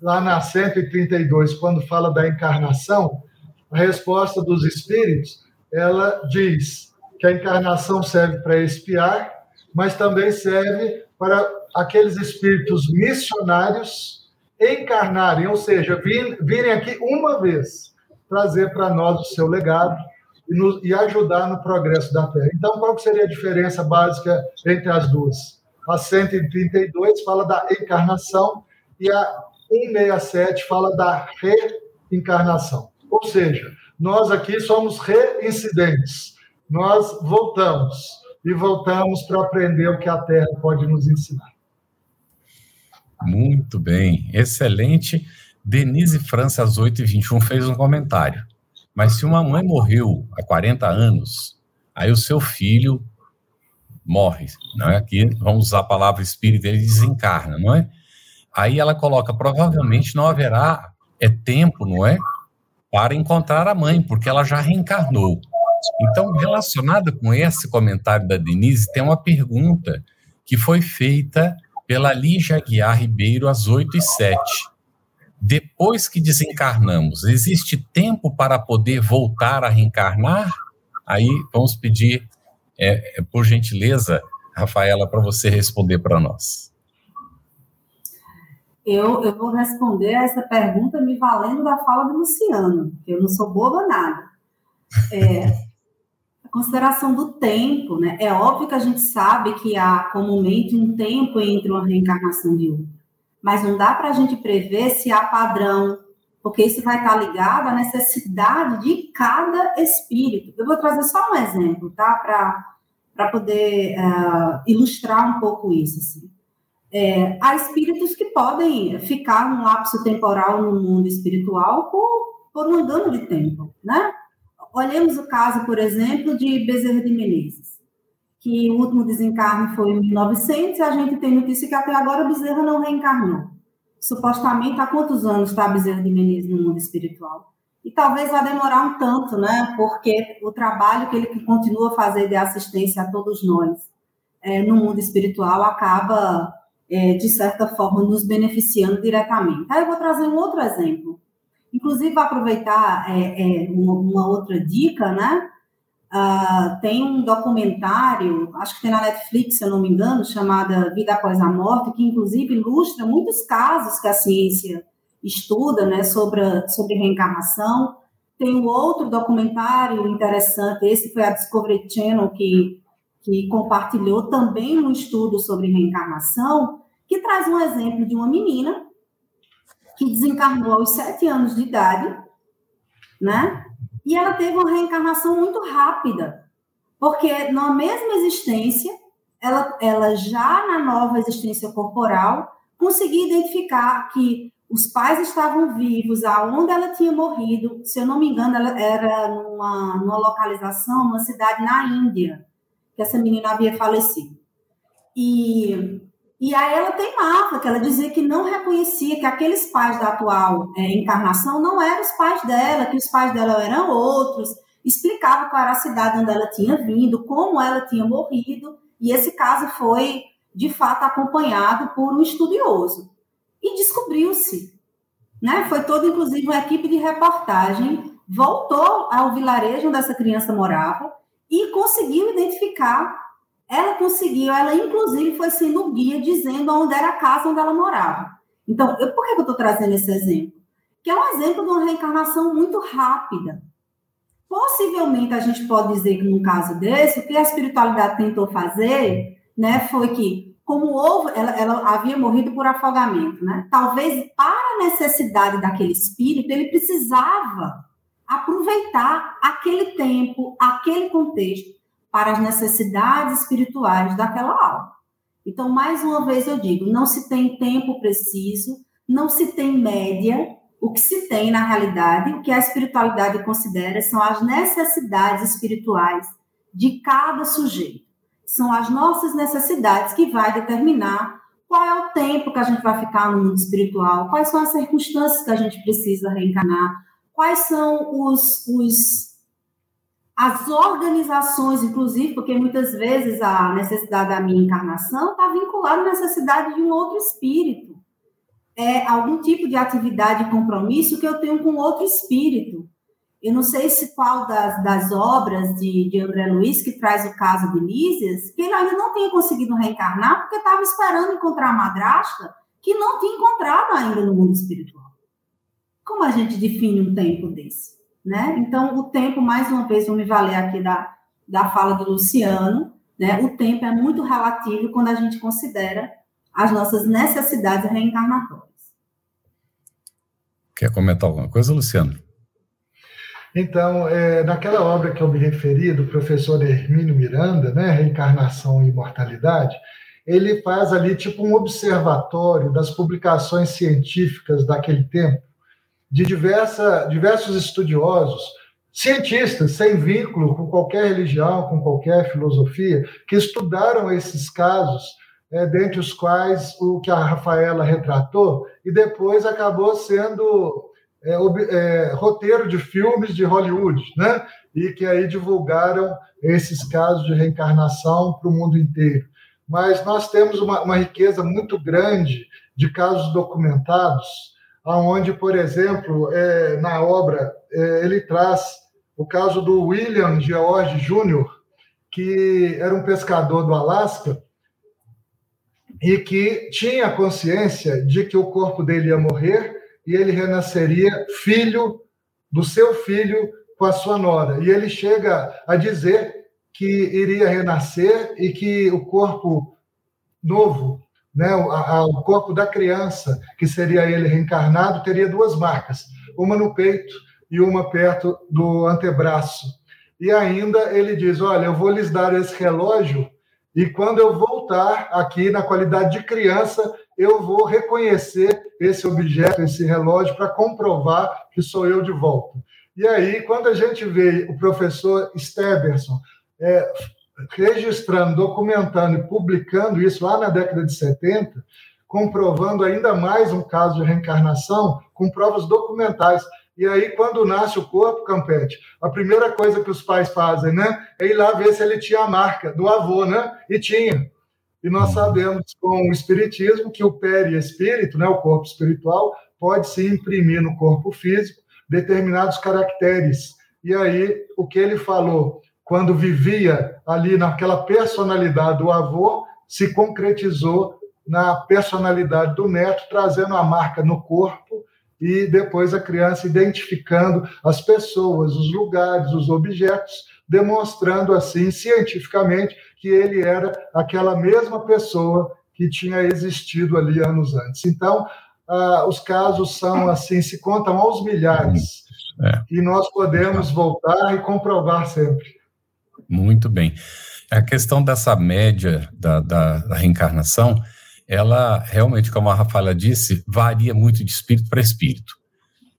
lá na 132, quando fala da encarnação, a resposta dos espíritos, ela diz que a encarnação serve para expiar, mas também serve para aqueles espíritos missionários encarnarem, ou seja, virem aqui uma vez trazer para nós o seu legado e, nos, e, ajudar no progresso da Terra. Então, qual seria a diferença básica entre as duas? A 132 fala da encarnação e a 167 fala da reencarnação. Ou seja, nós aqui somos reincidentes. Nós voltamos e voltamos para aprender o que a Terra pode nos ensinar. Muito bem, excelente. Denise França, às 8h21, fez um comentário. Mas se uma mãe morreu há 40 anos, aí o seu filho morre, não é? Aqui vamos usar a palavra espírito, ele desencarna, não é? Aí ela coloca, provavelmente não haverá é tempo, não é? Para encontrar a mãe, porque ela já reencarnou. Então, relacionada com esse comentário da Denise, tem uma pergunta que foi feita pela Lígia Guiar Ribeiro às 8 e 7 depois que desencarnamos, existe tempo para poder voltar a reencarnar? Aí vamos pedir, é, é por gentileza, Rafaela, para você responder para nós. Eu, eu vou responder essa pergunta me valendo da fala do Luciano, que eu não sou boba nada. É, a consideração do tempo, né? É óbvio que a gente sabe que há comumente um tempo entre uma reencarnação e outra mas não dá para a gente prever se há padrão, porque isso vai estar ligado à necessidade de cada espírito. Eu vou trazer só um exemplo, tá? Para poder uh, ilustrar um pouco isso. Assim. É, há espíritos que podem ficar num lapso temporal no mundo espiritual por, por um dano de tempo, né? Olhemos o caso, por exemplo, de Bezerra de Menezes que o último desencarne foi em 1900 e a gente tem notícia que até agora Bezerra não reencarnou. Supostamente, há quantos anos está Bezerra de Menezes no mundo espiritual? E talvez vá demorar um tanto, né? Porque o trabalho que ele continua a fazer de assistência a todos nós é, no mundo espiritual acaba, é, de certa forma, nos beneficiando diretamente. Aí eu vou trazer um outro exemplo. Inclusive, aproveitar é, é uma, uma outra dica, né? Uh, tem um documentário, acho que tem na Netflix, se eu não me engano, chamada Vida Após a Morte, que inclusive ilustra muitos casos que a ciência estuda né, sobre, sobre reencarnação. Tem um outro documentário interessante, esse foi a Discovery Channel que, que compartilhou também um estudo sobre reencarnação, que traz um exemplo de uma menina que desencarnou aos sete anos de idade, né? E ela teve uma reencarnação muito rápida, porque na mesma existência, ela, ela já na nova existência corporal, conseguia identificar que os pais estavam vivos, aonde ela tinha morrido, se eu não me engano, ela era numa, numa localização, uma cidade na Índia, que essa menina havia falecido. E e aí ela teimava, que ela dizia que não reconhecia que aqueles pais da atual é, encarnação não eram os pais dela, que os pais dela eram outros, explicava qual era a cidade onde ela tinha vindo, como ela tinha morrido, E esse caso foi, de fato, acompanhado por um estudioso. E descobriu-se, né? Foi toda, inclusive, uma equipe de reportagem voltou ao vilarejo onde essa criança morava e conseguiu identificar. Ela conseguiu, ela inclusive foi sendo guia dizendo onde era a casa onde ela morava. Então, eu, por que eu estou trazendo esse exemplo? Que é um exemplo de uma reencarnação muito rápida. Possivelmente a gente pode dizer que num caso desse, o que a espiritualidade tentou fazer, né, foi que como houve, ela, ela, havia morrido por afogamento, né? Talvez para a necessidade daquele espírito, ele precisava aproveitar aquele tempo, aquele contexto para as necessidades espirituais daquela alma. Então, mais uma vez eu digo, não se tem tempo preciso, não se tem média, o que se tem na realidade, o que a espiritualidade considera são as necessidades espirituais de cada sujeito. São as nossas necessidades que vai determinar qual é o tempo que a gente vai ficar no mundo espiritual, quais são as circunstâncias que a gente precisa reencarnar, quais são os, os as organizações, inclusive, porque muitas vezes a necessidade da minha encarnação está vinculada à necessidade de um outro espírito é, algum tipo de atividade e compromisso que eu tenho com outro espírito. Eu não sei se qual das, das obras de, de André Luiz, que traz o caso de Lísias, que ele ainda não tinha conseguido reencarnar, porque estava esperando encontrar a madrasta, que não tinha encontrado ainda no mundo espiritual. Como a gente define um tempo desse? Né? Então, o tempo, mais uma vez, vou me valer aqui da, da fala do Luciano, né? o tempo é muito relativo quando a gente considera as nossas necessidades reencarnatórias. Quer comentar alguma coisa, Luciano? Então, é, naquela obra que eu me referi, do professor Hermínio Miranda, né, Reencarnação e Imortalidade, ele faz ali tipo um observatório das publicações científicas daquele tempo, de diversa, diversos estudiosos, cientistas sem vínculo com qualquer religião, com qualquer filosofia, que estudaram esses casos é, dentre os quais o que a Rafaela retratou, e depois acabou sendo é, é, roteiro de filmes de Hollywood, né? e que aí divulgaram esses casos de reencarnação para o mundo inteiro. Mas nós temos uma, uma riqueza muito grande de casos documentados, aonde, por exemplo, é, na obra é, ele traz o caso do William George Jr., que era um pescador do Alasca e que tinha consciência de que o corpo dele ia morrer e ele renasceria filho do seu filho com a sua nora. E ele chega a dizer que iria renascer e que o corpo novo, né, o, corpo da criança, que seria ele reencarnado, teria duas marcas, uma no peito e uma perto do antebraço. E ainda ele diz: Olha, eu vou lhes dar esse relógio e quando eu voltar aqui na qualidade de criança, eu vou reconhecer esse objeto, esse relógio, para comprovar que sou eu de volta. E aí, quando a gente vê o professor Steberson é, registrando, documentando e publicando isso lá na década de 70, comprovando ainda mais um caso de reencarnação com provas documentais. E aí, quando nasce o corpo, Campete, a primeira coisa que os pais fazem, né, é ir lá ver se ele tinha a marca do avô, né? E tinha. E nós sabemos com o espiritismo que o perispírito, né, o corpo espiritual, pode se imprimir no corpo físico determinados caracteres. E aí, o que ele falou quando vivia ali naquela personalidade do avô, se concretizou na personalidade do neto, trazendo a marca no corpo e depois a criança identificando as pessoas, os lugares, os objetos, demonstrando assim cientificamente que ele era aquela mesma pessoa que tinha existido ali anos antes. Então, ah, os casos são assim, se contam aos milhares. É. E nós podemos voltar e comprovar sempre. Muito bem. A questão dessa média da, da, da reencarnação, ela realmente, como a Rafaela disse, varia muito de espírito para espírito.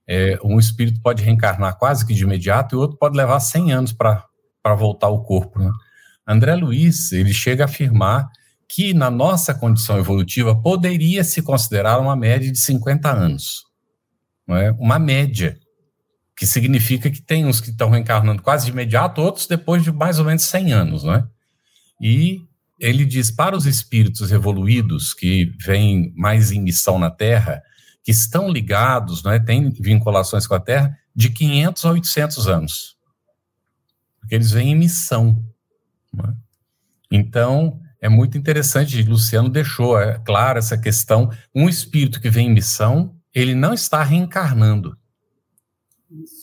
É, um espírito pode reencarnar quase que de imediato e outro pode levar 100 anos para voltar ao corpo. Né? André Luiz, ele chega a afirmar que na nossa condição evolutiva poderia se considerar uma média de 50 anos. Não é? Uma média, que significa que tem uns que estão reencarnando quase de imediato, outros depois de mais ou menos 100 anos. Não é? E ele diz para os espíritos evoluídos que vêm mais em missão na Terra, que estão ligados, né, têm vinculações com a Terra, de 500 a 800 anos. Porque eles vêm em missão. Né? Então, é muito interessante, Luciano deixou é, claro essa questão. Um espírito que vem em missão, ele não está reencarnando.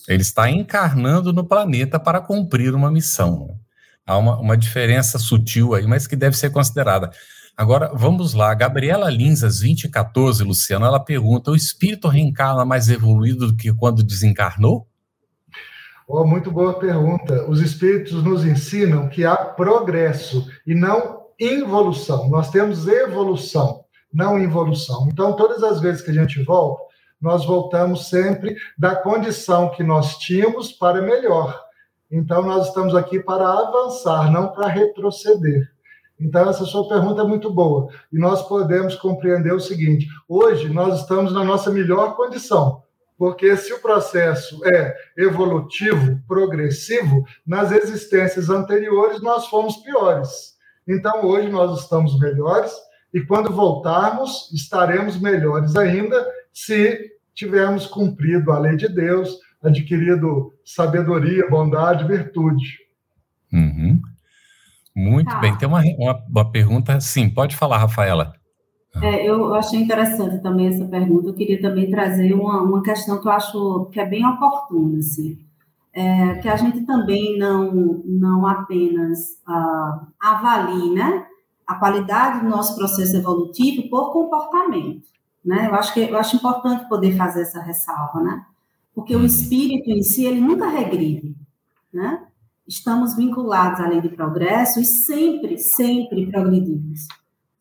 Ele está encarnando no planeta para cumprir uma missão. Há uma, uma diferença sutil aí, mas que deve ser considerada. Agora, vamos lá. Gabriela Linzas, 2014, Luciano, ela pergunta: o espírito reencarna mais evoluído do que quando desencarnou? Oh, muito boa pergunta. Os espíritos nos ensinam que há progresso e não involução. Nós temos evolução, não involução. Então, todas as vezes que a gente volta, nós voltamos sempre da condição que nós tínhamos para melhor. Então, nós estamos aqui para avançar, não para retroceder. Então, essa sua pergunta é muito boa. E nós podemos compreender o seguinte: hoje nós estamos na nossa melhor condição, porque se o processo é evolutivo, progressivo, nas existências anteriores nós fomos piores. Então, hoje nós estamos melhores e quando voltarmos, estaremos melhores ainda se tivermos cumprido a lei de Deus, adquirido sabedoria, bondade, virtude. Uhum. Muito tá. bem. Tem uma, uma, uma, pergunta, sim, pode falar, Rafaela. É, eu achei interessante também essa pergunta. Eu queria também trazer uma, uma questão que eu acho que é bem oportuna, assim. É, que a gente também não, não apenas uh, avalie né, a qualidade do nosso processo evolutivo por comportamento. Né? Eu, acho que, eu acho importante poder fazer essa ressalva, né? porque o espírito em si ele nunca regride. Né? estamos vinculados à lei de progresso e sempre, sempre progredimos.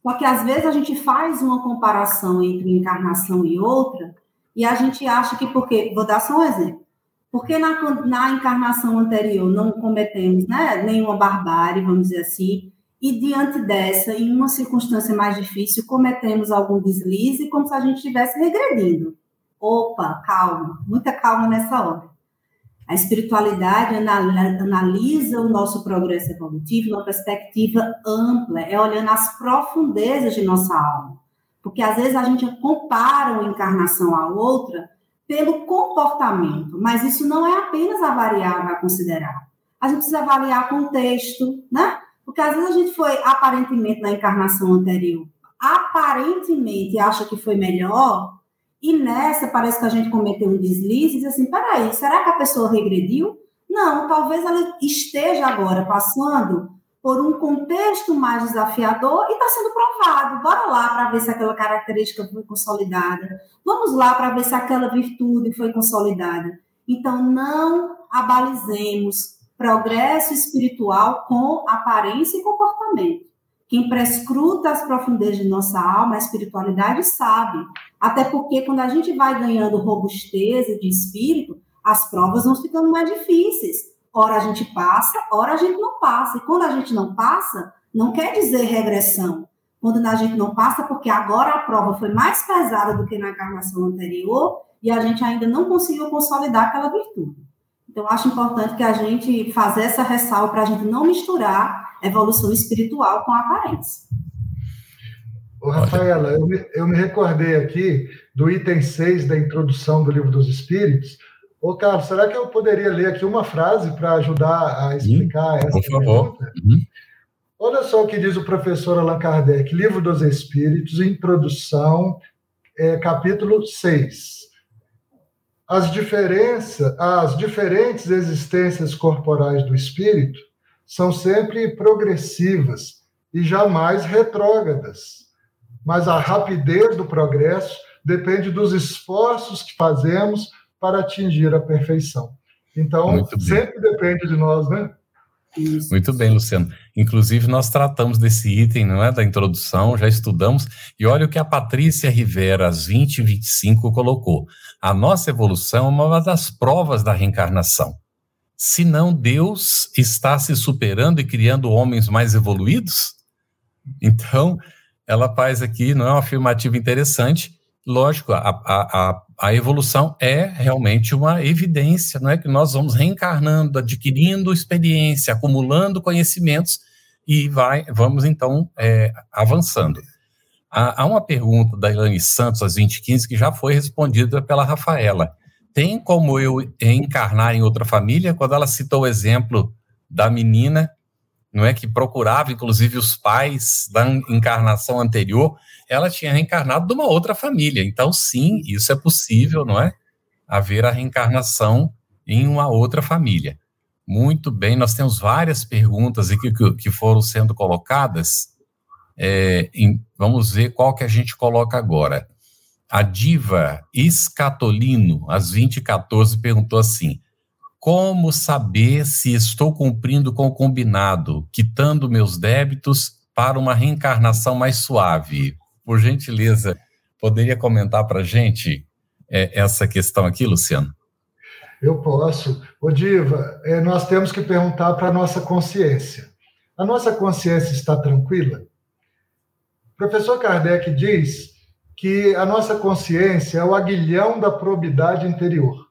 Só que às vezes a gente faz uma comparação entre encarnação e outra e a gente acha que porque, vou dar só um exemplo, porque na, na encarnação anterior não cometemos né, nenhuma barbárie, vamos dizer assim, e diante dessa, em uma circunstância mais difícil, cometemos algum deslize como se a gente estivesse regredindo. Opa, calma, muita calma nessa hora. A espiritualidade analisa o nosso progresso evolutivo numa perspectiva ampla, é olhando as profundezas de nossa alma. Porque às vezes a gente compara uma encarnação à outra pelo comportamento, mas isso não é apenas a variável a considerar. A gente precisa avaliar contexto, né? Porque às vezes a gente foi aparentemente na encarnação anterior, aparentemente acha que foi melhor, e nessa parece que a gente cometeu um deslize e diz assim: peraí, será que a pessoa regrediu? Não, talvez ela esteja agora passando por um contexto mais desafiador e está sendo provado. Bora lá para ver se aquela característica foi consolidada. Vamos lá para ver se aquela virtude foi consolidada. Então, não abalizemos progresso espiritual com aparência e comportamento. Quem prescruta as profundezas de nossa alma, a espiritualidade, sabe. Até porque quando a gente vai ganhando robustez de espírito, as provas vão ficando mais difíceis. Ora a gente passa, ora a gente não passa. E quando a gente não passa, não quer dizer regressão. Quando a gente não passa, porque agora a prova foi mais pesada do que na encarnação anterior e a gente ainda não conseguiu consolidar aquela virtude. Então, acho importante que a gente faça essa ressalva para a gente não misturar evolução espiritual com a aparência. Ô, Rafaela, eu me, eu me recordei aqui do item 6 da introdução do Livro dos Espíritos. Ô, Carlos, será que eu poderia ler aqui uma frase para ajudar a explicar essa por favor. pergunta? Uhum. Olha só o que diz o professor Allan Kardec, Livro dos Espíritos, Introdução, é, capítulo 6. As, diferença, as diferentes existências corporais do espírito são sempre progressivas e jamais retrógradas. Mas a rapidez do progresso depende dos esforços que fazemos para atingir a perfeição. Então, sempre depende de nós, né? Isso. Muito bem, Luciano. Inclusive, nós tratamos desse item, não é? Da introdução, já estudamos. E olha o que a Patrícia Rivera, às 20 e 25, colocou. A nossa evolução é uma das provas da reencarnação senão Deus está se superando e criando homens mais evoluídos? Então, ela faz aqui, não é uma afirmativa interessante. Lógico, a, a, a evolução é realmente uma evidência, não é que nós vamos reencarnando, adquirindo experiência, acumulando conhecimentos, e vai, vamos então é, avançando. Há, há, uma pergunta da Ilane Santos, às 2015, que já foi respondida pela Rafaela. Tem como eu encarnar em outra família? Quando ela citou o exemplo da menina, não é que procurava, inclusive, os pais da encarnação anterior, ela tinha reencarnado de uma outra família. Então, sim, isso é possível, não é? Haver a reencarnação em uma outra família. Muito bem, nós temos várias perguntas aqui que, foram sendo colocadas. É, em, vamos ver qual que a gente coloca agora. A diva Escatolino, às 20h14, perguntou assim: Como saber se estou cumprindo com o combinado, quitando meus débitos para uma reencarnação mais suave? Por gentileza, poderia comentar para a gente é, essa questão aqui, Luciano? Eu posso. Ô, Diva, é, nós temos que perguntar para a nossa consciência. A nossa consciência está tranquila? O professor Kardec diz que a nossa consciência é o aguilhão da probidade interior.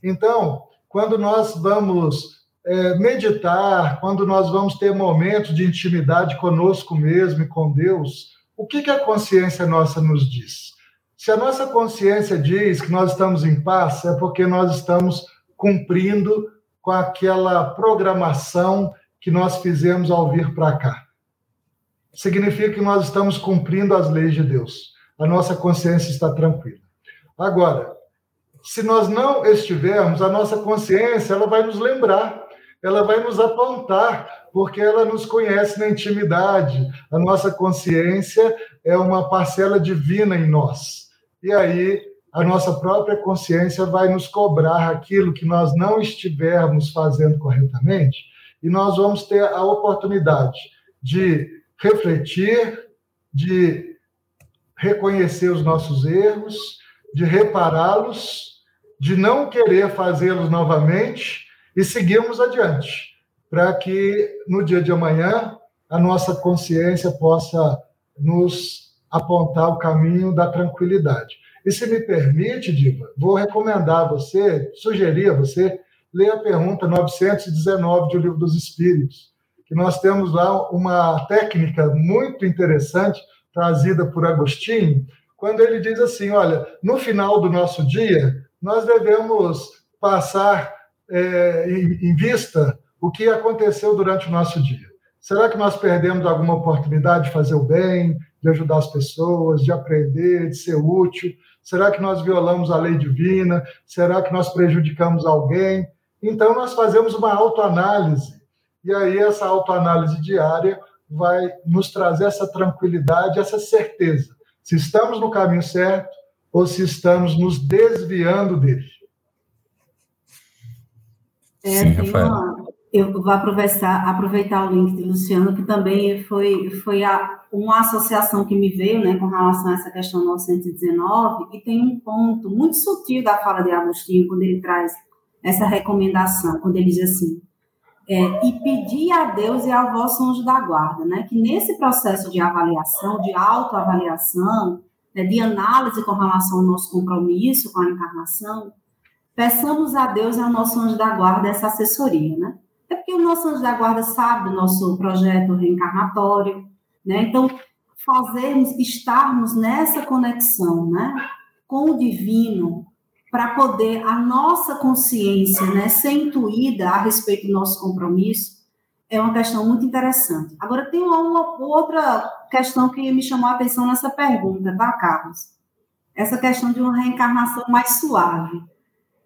Então, quando nós vamos é, meditar, quando nós vamos ter momentos de intimidade conosco mesmo e com Deus, o que, que a consciência nossa nos diz? Se a nossa consciência diz que nós estamos em paz, é porque nós estamos cumprindo com aquela programação que nós fizemos ao vir para cá. Significa que nós estamos cumprindo as leis de Deus. A nossa consciência está tranquila. Agora, se nós não estivermos, a nossa consciência ela vai nos lembrar, ela vai nos apontar, porque ela nos conhece na intimidade. A nossa consciência é uma parcela divina em nós e aí a nossa própria consciência vai nos cobrar aquilo que nós não estivermos fazendo corretamente, e nós vamos ter a oportunidade de refletir, de reconhecer os nossos erros, de repará-los, de não querer fazê-los novamente e seguirmos adiante, para que no dia de amanhã a nossa consciência possa nos apontar o caminho da tranquilidade. E se me permite, Diva, vou recomendar a você, sugerir a você, ler a pergunta 919 do Livro dos Espíritos, que nós temos lá uma técnica muito interessante trazida por Agostinho, quando ele diz assim: olha, no final do nosso dia, nós devemos passar é, em, em vista o que aconteceu durante o nosso dia. Será que nós perdemos alguma oportunidade de fazer o bem, de ajudar as pessoas, de aprender, de ser útil? Será que nós violamos a lei divina? Será que nós prejudicamos alguém? Então, nós fazemos uma autoanálise. E aí, essa autoanálise diária vai nos trazer essa tranquilidade, essa certeza. Se estamos no caminho certo ou se estamos nos desviando dele. É, Sim, Rafael. Uma, eu vou aproveitar, aproveitar o link de Luciano, que também foi, foi a, uma associação que me veio né, com relação a essa questão 919, e tem um ponto muito sutil da fala de Agostinho, quando ele traz essa recomendação, quando ele diz assim, é, e pedir a Deus e ao vosso anjo da guarda, né, que nesse processo de avaliação, de autoavaliação, né, de análise com relação ao nosso compromisso com a encarnação, peçamos a Deus e ao nosso anjo da guarda essa assessoria, né? É porque o nosso anjo da guarda sabe do nosso projeto reencarnatório, né? Então, fazermos, estarmos nessa conexão, né? Com o divino, para poder a nossa consciência, né, ser intuída a respeito do nosso compromisso, é uma questão muito interessante. Agora, tem uma, uma outra questão que me chamou a atenção nessa pergunta, tá, Carlos? Essa questão de uma reencarnação mais suave.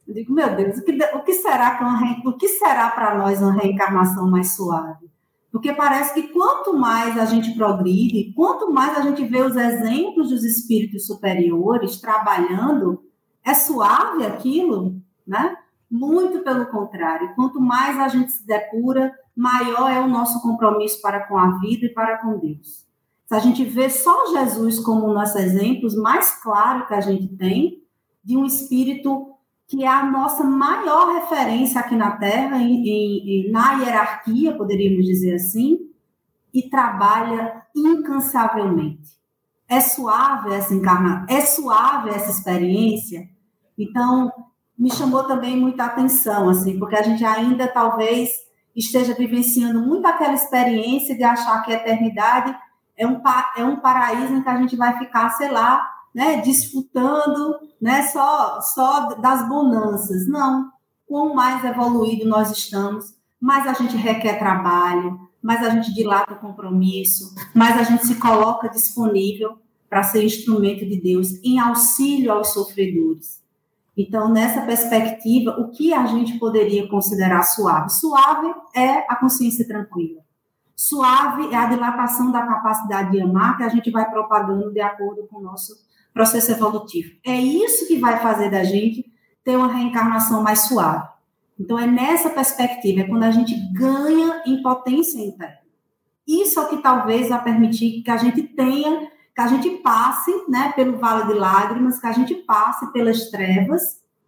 Eu digo, meu Deus, o que, o que será que uma, o que será para nós uma reencarnação mais suave? Porque parece que quanto mais a gente progride, quanto mais a gente vê os exemplos dos espíritos superiores trabalhando, é suave aquilo, né? Muito pelo contrário, quanto mais a gente se depura, maior é o nosso compromisso para com a vida e para com Deus. Se a gente vê só Jesus como nosso exemplo, mais claro que a gente tem de um espírito que é a nossa maior referência aqui na Terra, em, em, na hierarquia, poderíamos dizer assim, e trabalha incansavelmente. É suave essa encarnação, é suave essa experiência. Então, me chamou também muita atenção, assim, porque a gente ainda talvez esteja vivenciando muito aquela experiência de achar que a eternidade é um, é um paraíso em que a gente vai ficar, sei lá, né, desfrutando né, só, só das bonanças. Não. Quanto mais evoluído nós estamos, mais a gente requer trabalho, mais a gente dilata o compromisso, mais a gente se coloca disponível para ser instrumento de Deus em auxílio aos sofredores. Então, nessa perspectiva, o que a gente poderia considerar suave? Suave é a consciência tranquila. Suave é a dilatação da capacidade de amar que a gente vai propagando de acordo com o nosso processo evolutivo. É isso que vai fazer da gente ter uma reencarnação mais suave. Então, é nessa perspectiva, é quando a gente ganha em potência interna. Isso é o que talvez vai permitir que a gente tenha que a gente passe né, pelo vale de lágrimas, que a gente passe pelas trevas,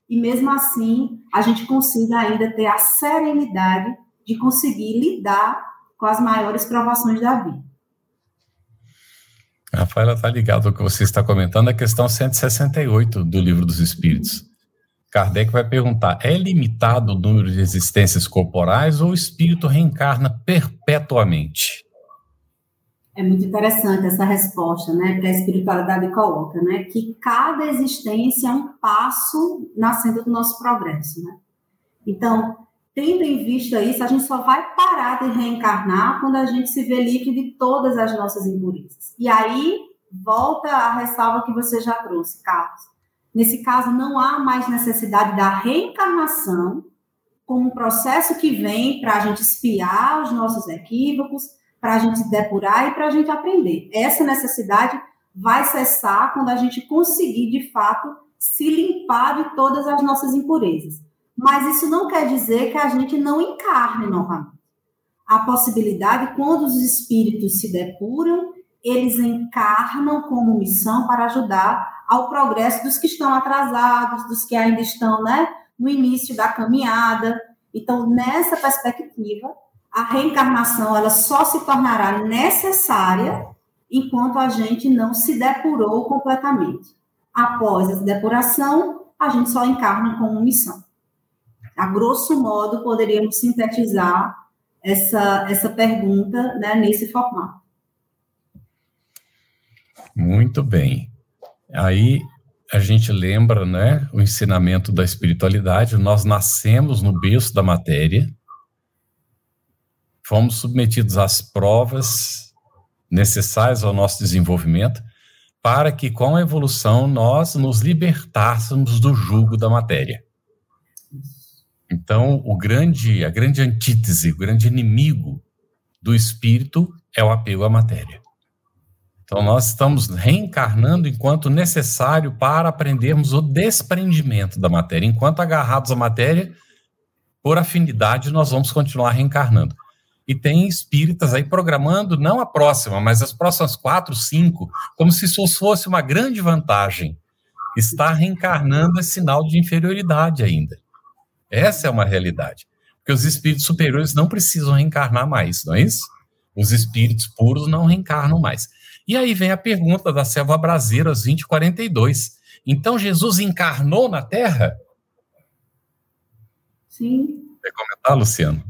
e mesmo assim a gente consiga ainda ter a serenidade de conseguir lidar com as maiores provações da vida. Rafaela está ligado ao que você está comentando, a questão 168 do Livro dos Espíritos. Kardec vai perguntar: é limitado o número de existências corporais ou o espírito reencarna perpetuamente? É muito interessante essa resposta, né, que a espiritualidade coloca, né, que cada existência é um passo nascendo do nosso progresso, né. Então, tendo em vista isso, a gente só vai parar de reencarnar quando a gente se vê livre de todas as nossas impurezas. E aí, volta a ressalva que você já trouxe, Carlos. Nesse caso, não há mais necessidade da reencarnação como um processo que vem para a gente espiar os nossos equívocos, para a gente depurar e para a gente aprender. Essa necessidade vai cessar quando a gente conseguir, de fato, se limpar de todas as nossas impurezas. Mas isso não quer dizer que a gente não encarne novamente. A possibilidade, quando os espíritos se depuram, eles encarnam como missão para ajudar ao progresso dos que estão atrasados, dos que ainda estão né, no início da caminhada. Então, nessa perspectiva, a reencarnação ela só se tornará necessária enquanto a gente não se depurou completamente. Após essa depuração, a gente só encarna como missão. A grosso modo, poderíamos sintetizar essa, essa pergunta né, nesse formato. Muito bem. Aí a gente lembra né, o ensinamento da espiritualidade, nós nascemos no berço da matéria, fomos submetidos às provas necessárias ao nosso desenvolvimento, para que com a evolução nós nos libertássemos do jugo da matéria. Então, o grande, a grande antítese, o grande inimigo do espírito é o apego à matéria. Então, nós estamos reencarnando enquanto necessário para aprendermos o desprendimento da matéria. Enquanto agarrados à matéria, por afinidade, nós vamos continuar reencarnando e tem espíritas aí programando não a próxima, mas as próximas quatro, cinco, como se isso fosse uma grande vantagem. Está reencarnando esse sinal de inferioridade ainda. Essa é uma realidade. Porque os espíritos superiores não precisam reencarnar mais, não é isso? Os espíritos puros não reencarnam mais. E aí vem a pergunta da Selva Brasileira, 2042. Então Jesus encarnou na Terra? Sim. Quer comentar, Luciano?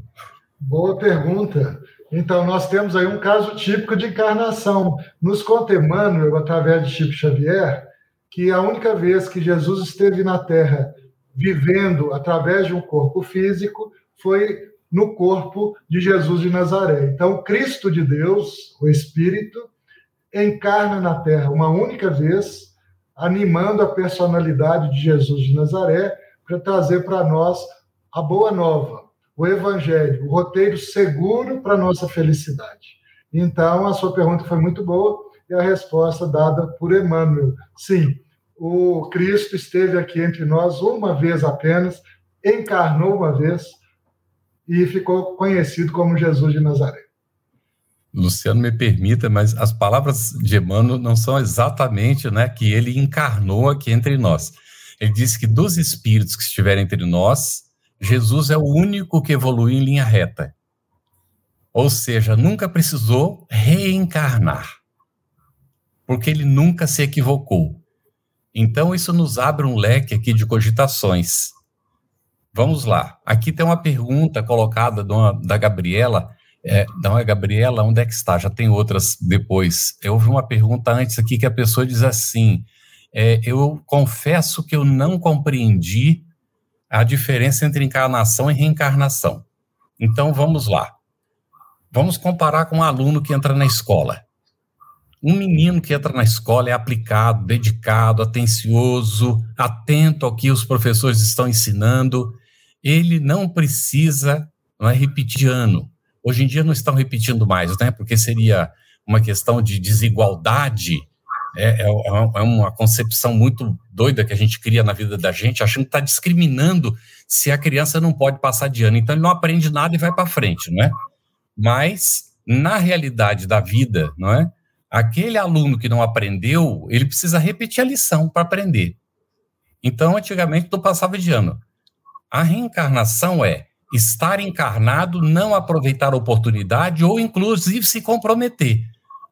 Boa pergunta. Então, nós temos aí um caso típico de encarnação. Nos conta Emmanuel, através de Chico Xavier, que a única vez que Jesus esteve na Terra vivendo através de um corpo físico foi no corpo de Jesus de Nazaré. Então, Cristo de Deus, o Espírito, encarna na Terra uma única vez, animando a personalidade de Jesus de Nazaré para trazer para nós a boa nova, o Evangelho, o roteiro seguro para a nossa felicidade. Então, a sua pergunta foi muito boa e a resposta dada por Emmanuel. Sim, o Cristo esteve aqui entre nós uma vez apenas, encarnou uma vez e ficou conhecido como Jesus de Nazaré. Luciano, me permita, mas as palavras de Emmanuel não são exatamente né, que ele encarnou aqui entre nós. Ele disse que dos espíritos que estiverem entre nós, Jesus é o único que evolui em linha reta. Ou seja, nunca precisou reencarnar. Porque ele nunca se equivocou. Então, isso nos abre um leque aqui de cogitações. Vamos lá. Aqui tem uma pergunta colocada da Gabriela. É, não é Gabriela, onde é que está? Já tem outras depois. Eu ouvi uma pergunta antes aqui que a pessoa diz assim: é, eu confesso que eu não compreendi a diferença entre encarnação e reencarnação. Então vamos lá. Vamos comparar com um aluno que entra na escola. Um menino que entra na escola é aplicado, dedicado, atencioso, atento ao que os professores estão ensinando. Ele não precisa não é, repetir ano. Hoje em dia não estão repetindo mais, né? Porque seria uma questão de desigualdade. É, é, é uma concepção muito doida que a gente cria na vida da gente, achando que está discriminando se a criança não pode passar de ano. Então ele não aprende nada e vai para frente, não é? Mas na realidade da vida, não é? Aquele aluno que não aprendeu, ele precisa repetir a lição para aprender. Então, antigamente, tu passava de ano. A reencarnação é estar encarnado, não aproveitar a oportunidade ou, inclusive, se comprometer.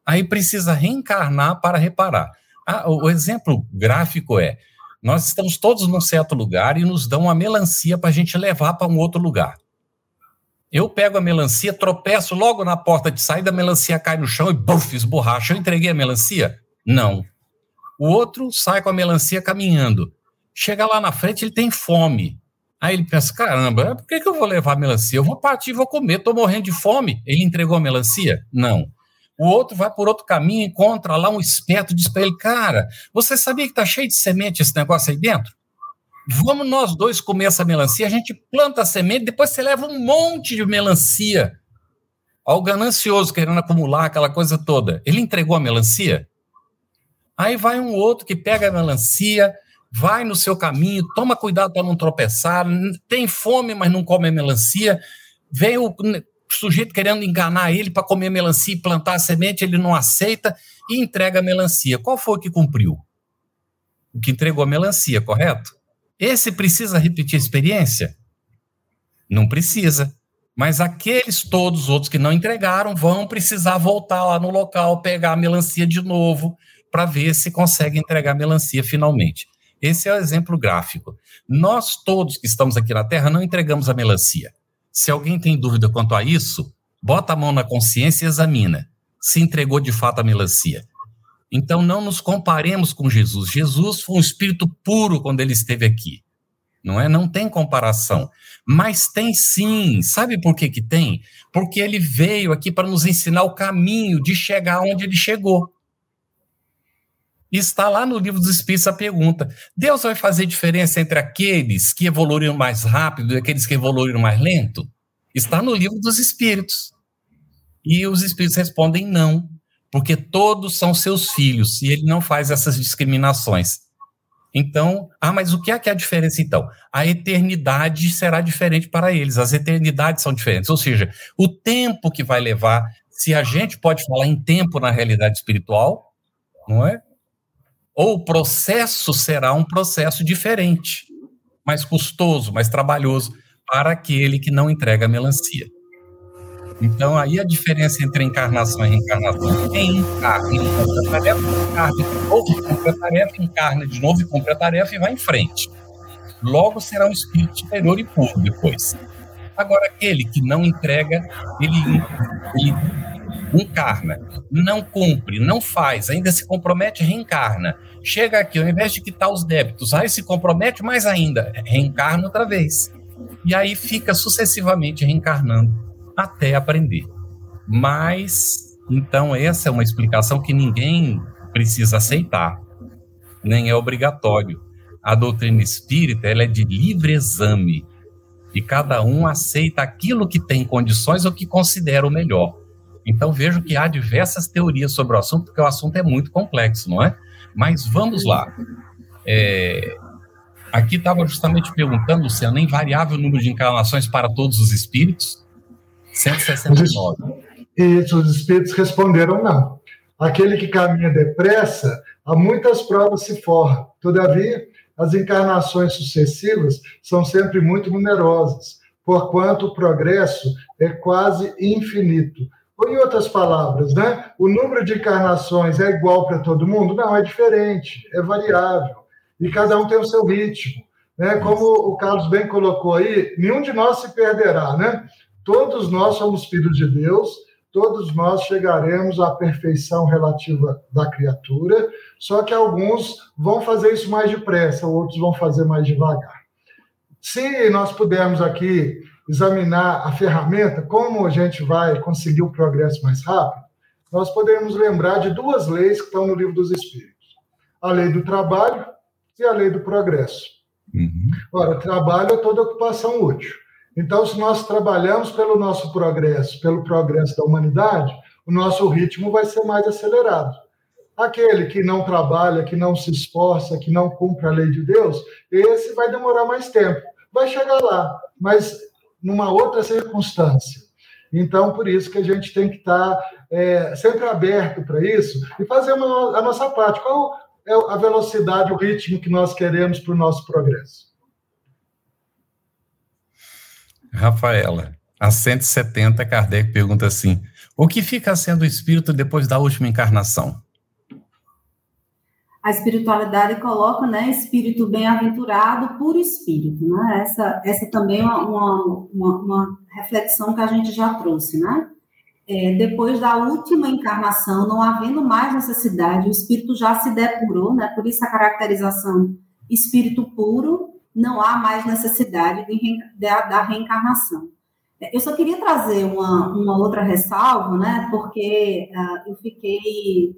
Aí precisa reencarnar para reparar. Ah, o exemplo gráfico é: nós estamos todos num certo lugar e nos dão uma melancia para a gente levar para um outro lugar. Eu pego a melancia, tropeço logo na porta de saída, a melancia cai no chão e buf, esborracha. Eu entreguei a melancia? Não. O outro sai com a melancia caminhando. Chega lá na frente, ele tem fome. Aí ele pensa: caramba, por que, que eu vou levar a melancia? Eu vou partir, vou comer, estou morrendo de fome. Ele entregou a melancia? Não. O outro vai por outro caminho, encontra lá um esperto, diz para ele: cara, você sabia que está cheio de semente esse negócio aí dentro? Vamos nós dois comer essa melancia, a gente planta a semente, depois você leva um monte de melancia. Ao ganancioso querendo acumular aquela coisa toda. Ele entregou a melancia? Aí vai um outro que pega a melancia, vai no seu caminho, toma cuidado para não tropeçar, tem fome, mas não come a melancia. Vem o sujeito querendo enganar ele para comer melancia e plantar a semente, ele não aceita e entrega a melancia. Qual foi o que cumpriu? O que entregou a melancia, correto? Esse precisa repetir a experiência? Não precisa. Mas aqueles todos os outros que não entregaram vão precisar voltar lá no local, pegar a melancia de novo, para ver se consegue entregar a melancia finalmente. Esse é o exemplo gráfico. Nós todos que estamos aqui na Terra não entregamos a melancia. Se alguém tem dúvida quanto a isso, bota a mão na consciência e examina se entregou de fato a melancia. Então não nos comparemos com Jesus. Jesus foi um espírito puro quando ele esteve aqui. Não é? Não tem comparação. Mas tem sim. Sabe por que que tem? Porque ele veio aqui para nos ensinar o caminho de chegar onde ele chegou. Está lá no livro dos Espíritos a pergunta: Deus vai fazer diferença entre aqueles que evoluíram mais rápido e aqueles que evoluíram mais lento? Está no livro dos Espíritos. E os Espíritos respondem não porque todos são seus filhos e ele não faz essas discriminações. Então, ah, mas o que é que é a diferença então? A eternidade será diferente para eles, as eternidades são diferentes, ou seja, o tempo que vai levar, se a gente pode falar em tempo na realidade espiritual, não é? Ou o processo será um processo diferente, mais custoso, mais trabalhoso para aquele que não entrega a melancia. Então, aí a diferença entre encarnação e reencarnação. Quem encarna e cumpre a tarefa, encarna de novo, cumpre a tarefa, encarna de novo e cumpre a tarefa e vai em frente. Logo será um espírito superior e puro depois. Agora, aquele que não entrega, ele, ele encarna, não cumpre, não faz, ainda se compromete, reencarna. Chega aqui, ao invés de quitar os débitos, aí se compromete mais ainda, reencarna outra vez. E aí fica sucessivamente reencarnando até aprender. Mas, então, essa é uma explicação que ninguém precisa aceitar, nem é obrigatório. A doutrina espírita ela é de livre exame e cada um aceita aquilo que tem condições ou que considera o melhor. Então vejo que há diversas teorias sobre o assunto, porque o assunto é muito complexo, não é? Mas vamos lá. É, aqui estava justamente perguntando, Luciano, invariável o número de encarnações para todos os espíritos? 169. E os espíritos responderam não. Aquele que caminha depressa, a muitas provas se forra. Todavia, as encarnações sucessivas são sempre muito numerosas, porquanto o progresso é quase infinito. Ou, em outras palavras, né, o número de encarnações é igual para todo mundo? Não, é diferente, é variável. E cada um tem o seu ritmo. Né? Como o Carlos bem colocou aí, nenhum de nós se perderá, né? Todos nós somos filhos de Deus, todos nós chegaremos à perfeição relativa da criatura, só que alguns vão fazer isso mais depressa, outros vão fazer mais devagar. Se nós pudermos aqui examinar a ferramenta, como a gente vai conseguir o progresso mais rápido, nós podemos lembrar de duas leis que estão no livro dos Espíritos: a lei do trabalho e a lei do progresso. Uhum. Ora, trabalho é toda ocupação útil. Então, se nós trabalhamos pelo nosso progresso, pelo progresso da humanidade, o nosso ritmo vai ser mais acelerado. Aquele que não trabalha, que não se esforça, que não cumpre a lei de Deus, esse vai demorar mais tempo. Vai chegar lá, mas numa outra circunstância. Então, por isso que a gente tem que estar é, sempre aberto para isso e fazer uma, a nossa parte. Qual é a velocidade, o ritmo que nós queremos para o nosso progresso? Rafaela, a 170, Kardec pergunta assim: o que fica sendo o espírito depois da última encarnação? A espiritualidade coloca, né, espírito bem-aventurado, puro espírito, né? Essa, essa também é uma, uma, uma reflexão que a gente já trouxe, né? É, depois da última encarnação, não havendo mais necessidade, o espírito já se depurou, né? Por isso a caracterização espírito puro, não há mais necessidade de, de, da reencarnação. É, eu só queria trazer uma, uma outra ressalva, né? Porque uh, eu fiquei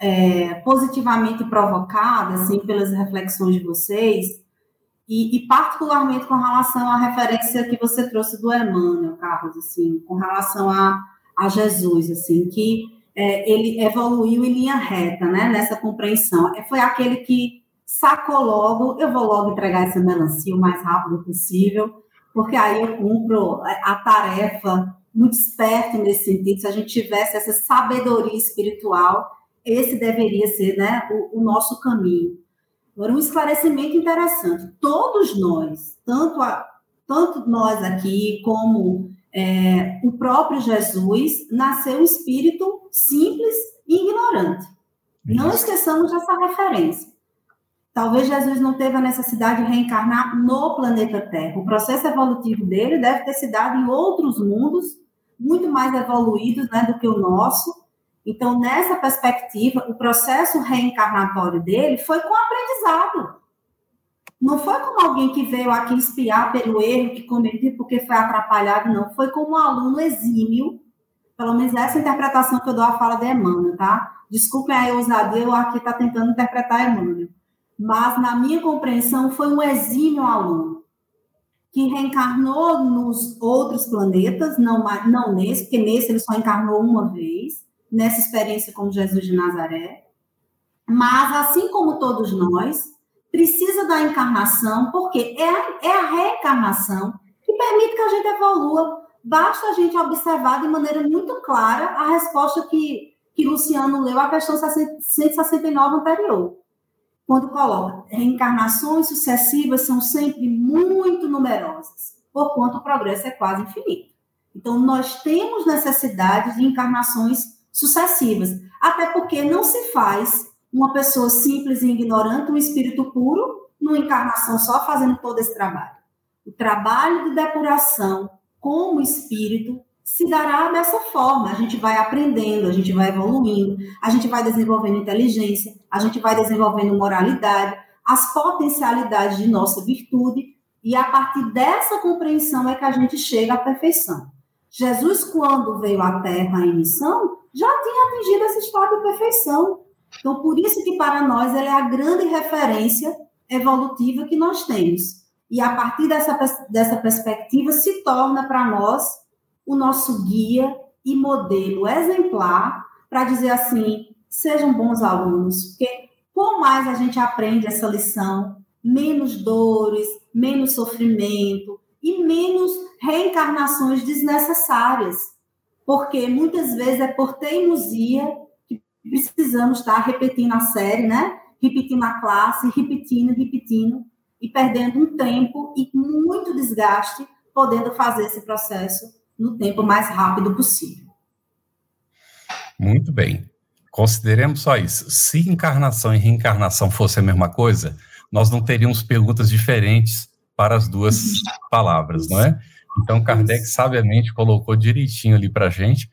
é, positivamente provocada, assim, pelas reflexões de vocês, e, e, particularmente com relação à referência que você trouxe do Emmanuel, Carlos, assim, com relação a, a Jesus, assim, que é, ele evoluiu em linha reta, né, nessa compreensão. É, foi aquele que sacou logo, eu vou logo entregar essa melancia o mais rápido possível, porque aí eu cumpro a tarefa muito esperto nesse sentido, se a gente tivesse essa sabedoria espiritual, esse deveria ser né, o, o nosso caminho. Agora, um esclarecimento interessante. Todos nós, tanto, a, tanto nós aqui como é, o próprio Jesus, nasceu um espírito simples e ignorante. Não esqueçamos dessa referência. Talvez Jesus não teve a necessidade de reencarnar no planeta Terra. O processo evolutivo dele deve ter se dado em outros mundos, muito mais evoluídos né, do que o nosso. Então, nessa perspectiva, o processo reencarnatório dele foi com aprendizado. Não foi como alguém que veio aqui espiar pelo erro que cometeu porque foi atrapalhado, não. Foi como um aluno exímio, pelo menos essa interpretação que eu dou à fala de Emmanuel, tá? Desculpem a ousadia, eu aqui está tentando interpretar Emmanuel mas na minha compreensão foi um exímio aluno que reencarnou nos outros planetas, não, não nesse, porque nesse ele só encarnou uma vez, nessa experiência com Jesus de Nazaré. Mas, assim como todos nós, precisa da encarnação, porque é a, é a reencarnação que permite que a gente evolua. Basta a gente observar de maneira muito clara a resposta que, que Luciano leu à questão 169 anterior quando coloca reencarnações sucessivas são sempre muito numerosas, porquanto o progresso é quase infinito. Então, nós temos necessidade de encarnações sucessivas, até porque não se faz uma pessoa simples e ignorante, um espírito puro, numa encarnação só fazendo todo esse trabalho. O trabalho de depuração como espírito se dará dessa forma. A gente vai aprendendo, a gente vai evoluindo, a gente vai desenvolvendo inteligência, a gente vai desenvolvendo moralidade, as potencialidades de nossa virtude, e a partir dessa compreensão é que a gente chega à perfeição. Jesus, quando veio à Terra em missão, já tinha atingido esse estado de perfeição. Então, por isso que para nós ele é a grande referência evolutiva que nós temos. E a partir dessa, dessa perspectiva se torna para nós o nosso guia e modelo exemplar para dizer assim: sejam bons alunos, porque quanto mais a gente aprende essa lição, menos dores, menos sofrimento e menos reencarnações desnecessárias. Porque muitas vezes é por teimosia que precisamos estar repetindo a série, né? Repetindo a classe, repetindo, repetindo e perdendo um tempo e muito desgaste podendo fazer esse processo no tempo mais rápido possível. Muito bem. Consideremos só isso. Se encarnação e reencarnação fosse a mesma coisa, nós não teríamos perguntas diferentes para as duas palavras, não é? Então, Kardec sabiamente colocou direitinho ali para a gente,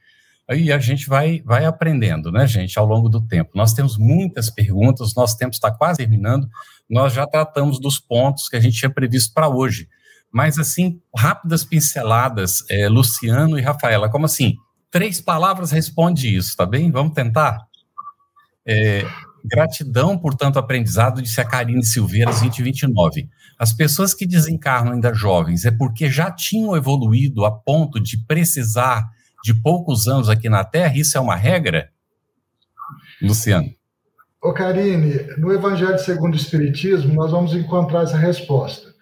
e a gente vai, vai aprendendo, né, gente, ao longo do tempo. Nós temos muitas perguntas, nosso tempo está quase terminando, nós já tratamos dos pontos que a gente tinha previsto para hoje. Mas, assim, rápidas pinceladas, é, Luciano e Rafaela, como assim? Três palavras responde isso, tá bem? Vamos tentar? É, gratidão por tanto aprendizado, disse a Karine Silveira, 2029. As pessoas que desencarnam ainda jovens é porque já tinham evoluído a ponto de precisar de poucos anos aqui na Terra? Isso é uma regra? Luciano. Ô, Karine, no Evangelho segundo o Espiritismo, nós vamos encontrar essa resposta.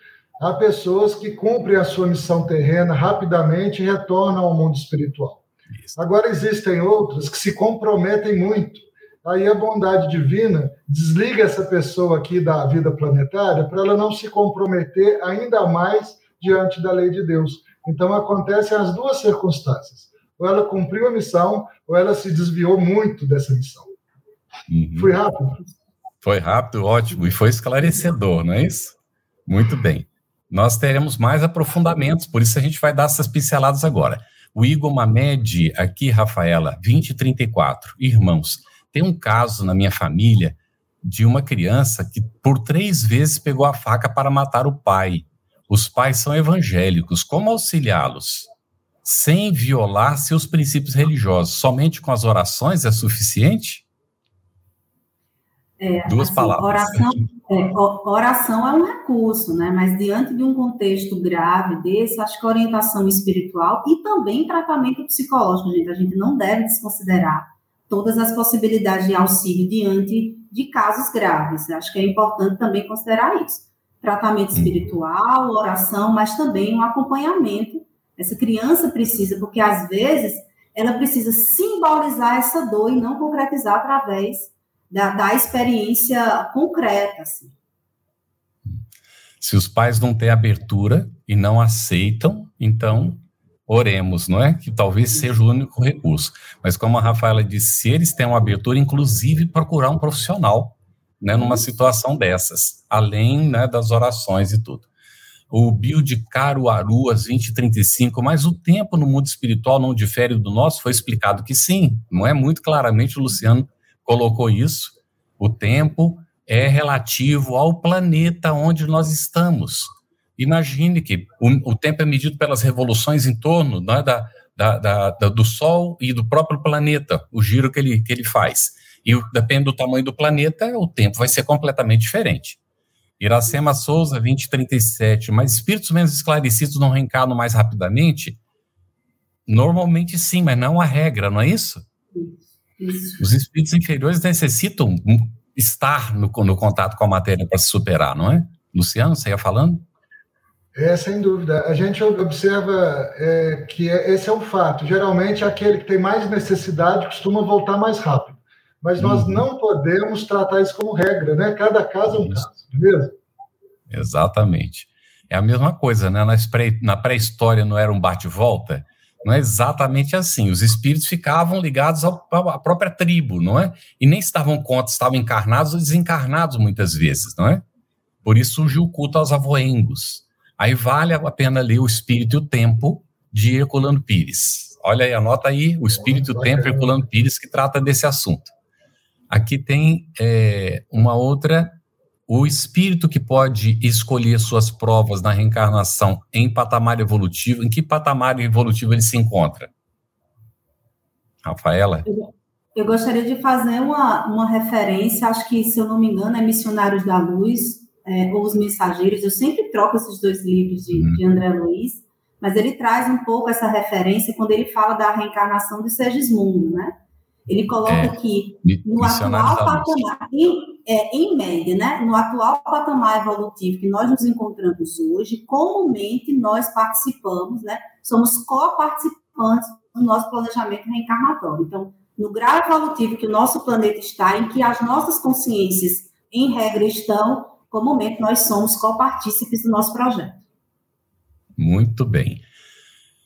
Há pessoas que cumprem a sua missão terrena rapidamente e retornam ao mundo espiritual. Isso. Agora, existem outras que se comprometem muito. Aí a bondade divina desliga essa pessoa aqui da vida planetária para ela não se comprometer ainda mais diante da lei de Deus. Então, acontecem as duas circunstâncias ou ela cumpriu a missão, ou ela se desviou muito dessa missão. Uhum. Foi rápido? Foi rápido, ótimo, e foi esclarecedor, não é isso? Muito bem. Nós teremos mais aprofundamentos, por isso a gente vai dar essas pinceladas agora. O Igor Mamed, aqui, Rafaela, 2034. Irmãos, tem um caso na minha família de uma criança que por três vezes pegou a faca para matar o pai. Os pais são evangélicos. Como auxiliá-los? sem violar seus princípios religiosos. Somente com as orações é suficiente? É, Duas assim, palavras. Oração é, oração é um recurso, né? Mas diante de um contexto grave desse, acho que orientação espiritual e também tratamento psicológico, gente, a gente não deve desconsiderar todas as possibilidades de auxílio diante de casos graves. Acho que é importante também considerar isso. Tratamento hum. espiritual, oração, mas também um acompanhamento essa criança precisa, porque às vezes ela precisa simbolizar essa dor e não concretizar através da, da experiência concreta. Assim. Se os pais não têm abertura e não aceitam, então oremos, não é? Que talvez seja o único recurso. Mas como a Rafaela disse, se eles têm uma abertura, inclusive procurar um profissional, né, numa situação dessas, além né, das orações e tudo o Bio de Caruaru às 20h35, mas o tempo no mundo espiritual não difere do nosso, foi explicado que sim, não é muito claramente, o Luciano colocou isso, o tempo é relativo ao planeta onde nós estamos. Imagine que o, o tempo é medido pelas revoluções em torno né, da, da, da, do Sol e do próprio planeta, o giro que ele, que ele faz. E depende do tamanho do planeta, o tempo vai ser completamente diferente. Iracema Souza, 2037. Mas espíritos menos esclarecidos não reencarnam mais rapidamente? Normalmente sim, mas não a regra, não é isso? Isso. Os espíritos inferiores necessitam estar no, no contato com a matéria para se superar, não é? Luciano, você ia falando? É, sem dúvida. A gente observa é, que é, esse é um fato. Geralmente, aquele que tem mais necessidade costuma voltar mais rápido. Mas nós uhum. não podemos tratar isso como regra, né? Cada caso é um caso, beleza? Exatamente. É a mesma coisa, né? Na pré-história não era um bate-volta? Não é exatamente assim. Os espíritos ficavam ligados à própria tribo, não é? E nem estavam conta, estavam encarnados ou desencarnados muitas vezes, não é? Por isso surgiu o culto aos avoengos. Aí vale a pena ler O Espírito e o Tempo, de Herculano Pires. Olha aí, anota aí, O Espírito e o Tempo, Herculano Pires, que trata desse assunto. Aqui tem é, uma outra, o espírito que pode escolher suas provas na reencarnação em patamar evolutivo, em que patamar evolutivo ele se encontra? Rafaela? Eu, gostaria de fazer uma, uma referência, acho que, se eu não me engano, é Missionários da Luz, é, ou Os Mensageiros, eu sempre troco esses dois livros de, uhum. de André Luiz, mas ele traz um pouco essa referência quando ele fala da reencarnação de Segismundo, né? Ele coloca é, que no atual patamar, em, é, em média, né, no atual patamar evolutivo que nós nos encontramos hoje, comumente nós participamos, né, somos co-participantes do nosso planejamento reencarnatório. Então, no grau evolutivo que o nosso planeta está, em que as nossas consciências, em regra, estão, comumente nós somos co-partícipes do nosso projeto. Muito bem.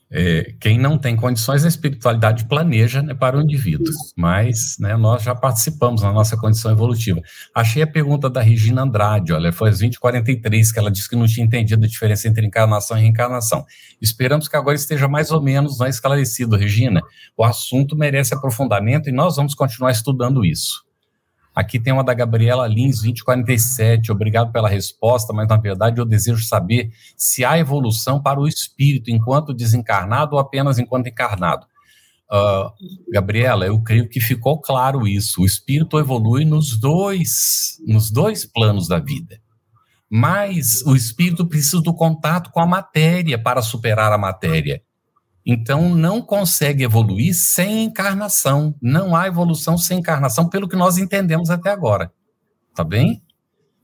É, quem não tem condições, a espiritualidade planeja né, para o indivíduo, mas né, nós já participamos na nossa condição evolutiva. Achei a pergunta da Regina Andrade, olha, foi às 20h43 que ela disse que não tinha entendido a diferença entre encarnação e reencarnação. Esperamos que agora esteja mais ou menos né, esclarecido, Regina. O assunto merece aprofundamento e nós vamos continuar estudando isso. Aqui tem uma da Gabriela Lins, 2047. Obrigado pela resposta, mas na verdade eu desejo saber se há evolução para o espírito enquanto desencarnado ou apenas enquanto encarnado. Uh, Gabriela, eu creio que ficou claro isso. O espírito evolui nos dois, nos dois planos da vida. Mas o espírito precisa do contato com a matéria para superar a matéria. Então, não consegue evoluir sem encarnação. Não há evolução sem encarnação, pelo que nós entendemos até agora. Tá bem?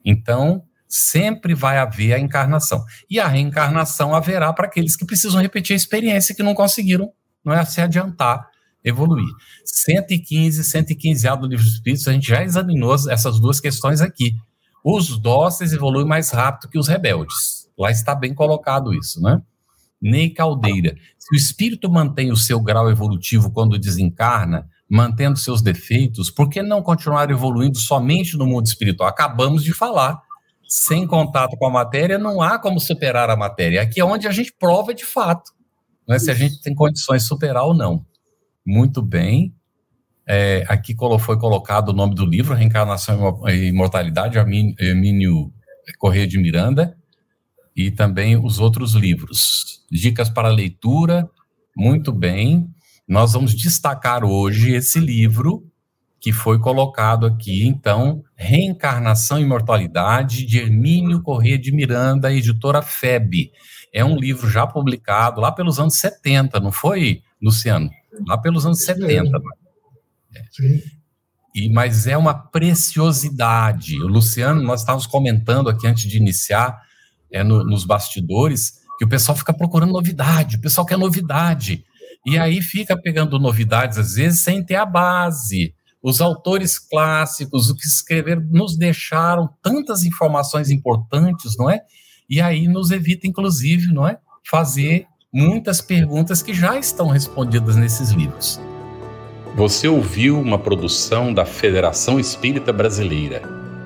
Então, sempre vai haver a encarnação. E a reencarnação haverá para aqueles que precisam repetir a experiência que não conseguiram, não é se adiantar, evoluir. 115, 115 A do Livro dos Espíritos, a gente já examinou essas duas questões aqui. Os dóceis evoluem mais rápido que os rebeldes. Lá está bem colocado isso, né? Ney Caldeira. Se o espírito mantém o seu grau evolutivo quando desencarna, mantendo seus defeitos, por que não continuar evoluindo somente no mundo espiritual? Acabamos de falar. Sem contato com a matéria, não há como superar a matéria. Aqui é onde a gente prova de fato né, se a gente tem condições de superar ou não. Muito bem. É, aqui foi colocado o nome do livro, Reencarnação e Imortalidade, Armínio Correia de Miranda e também os outros livros. Dicas para leitura, muito bem. Nós vamos destacar hoje esse livro que foi colocado aqui, então, Reencarnação e Imortalidade, de Hermínio Corrêa de Miranda, editora FEB. É um livro já publicado lá pelos anos 70, não foi, Luciano? Lá pelos anos 70. É. Sim. E, mas é uma preciosidade. O Luciano, nós estávamos comentando aqui antes de iniciar, é, no, nos bastidores, que o pessoal fica procurando novidade, o pessoal quer novidade. E aí fica pegando novidades, às vezes, sem ter a base. Os autores clássicos, o que escreveram, nos deixaram tantas informações importantes, não é? E aí nos evita, inclusive, não é? Fazer muitas perguntas que já estão respondidas nesses livros. Você ouviu uma produção da Federação Espírita Brasileira.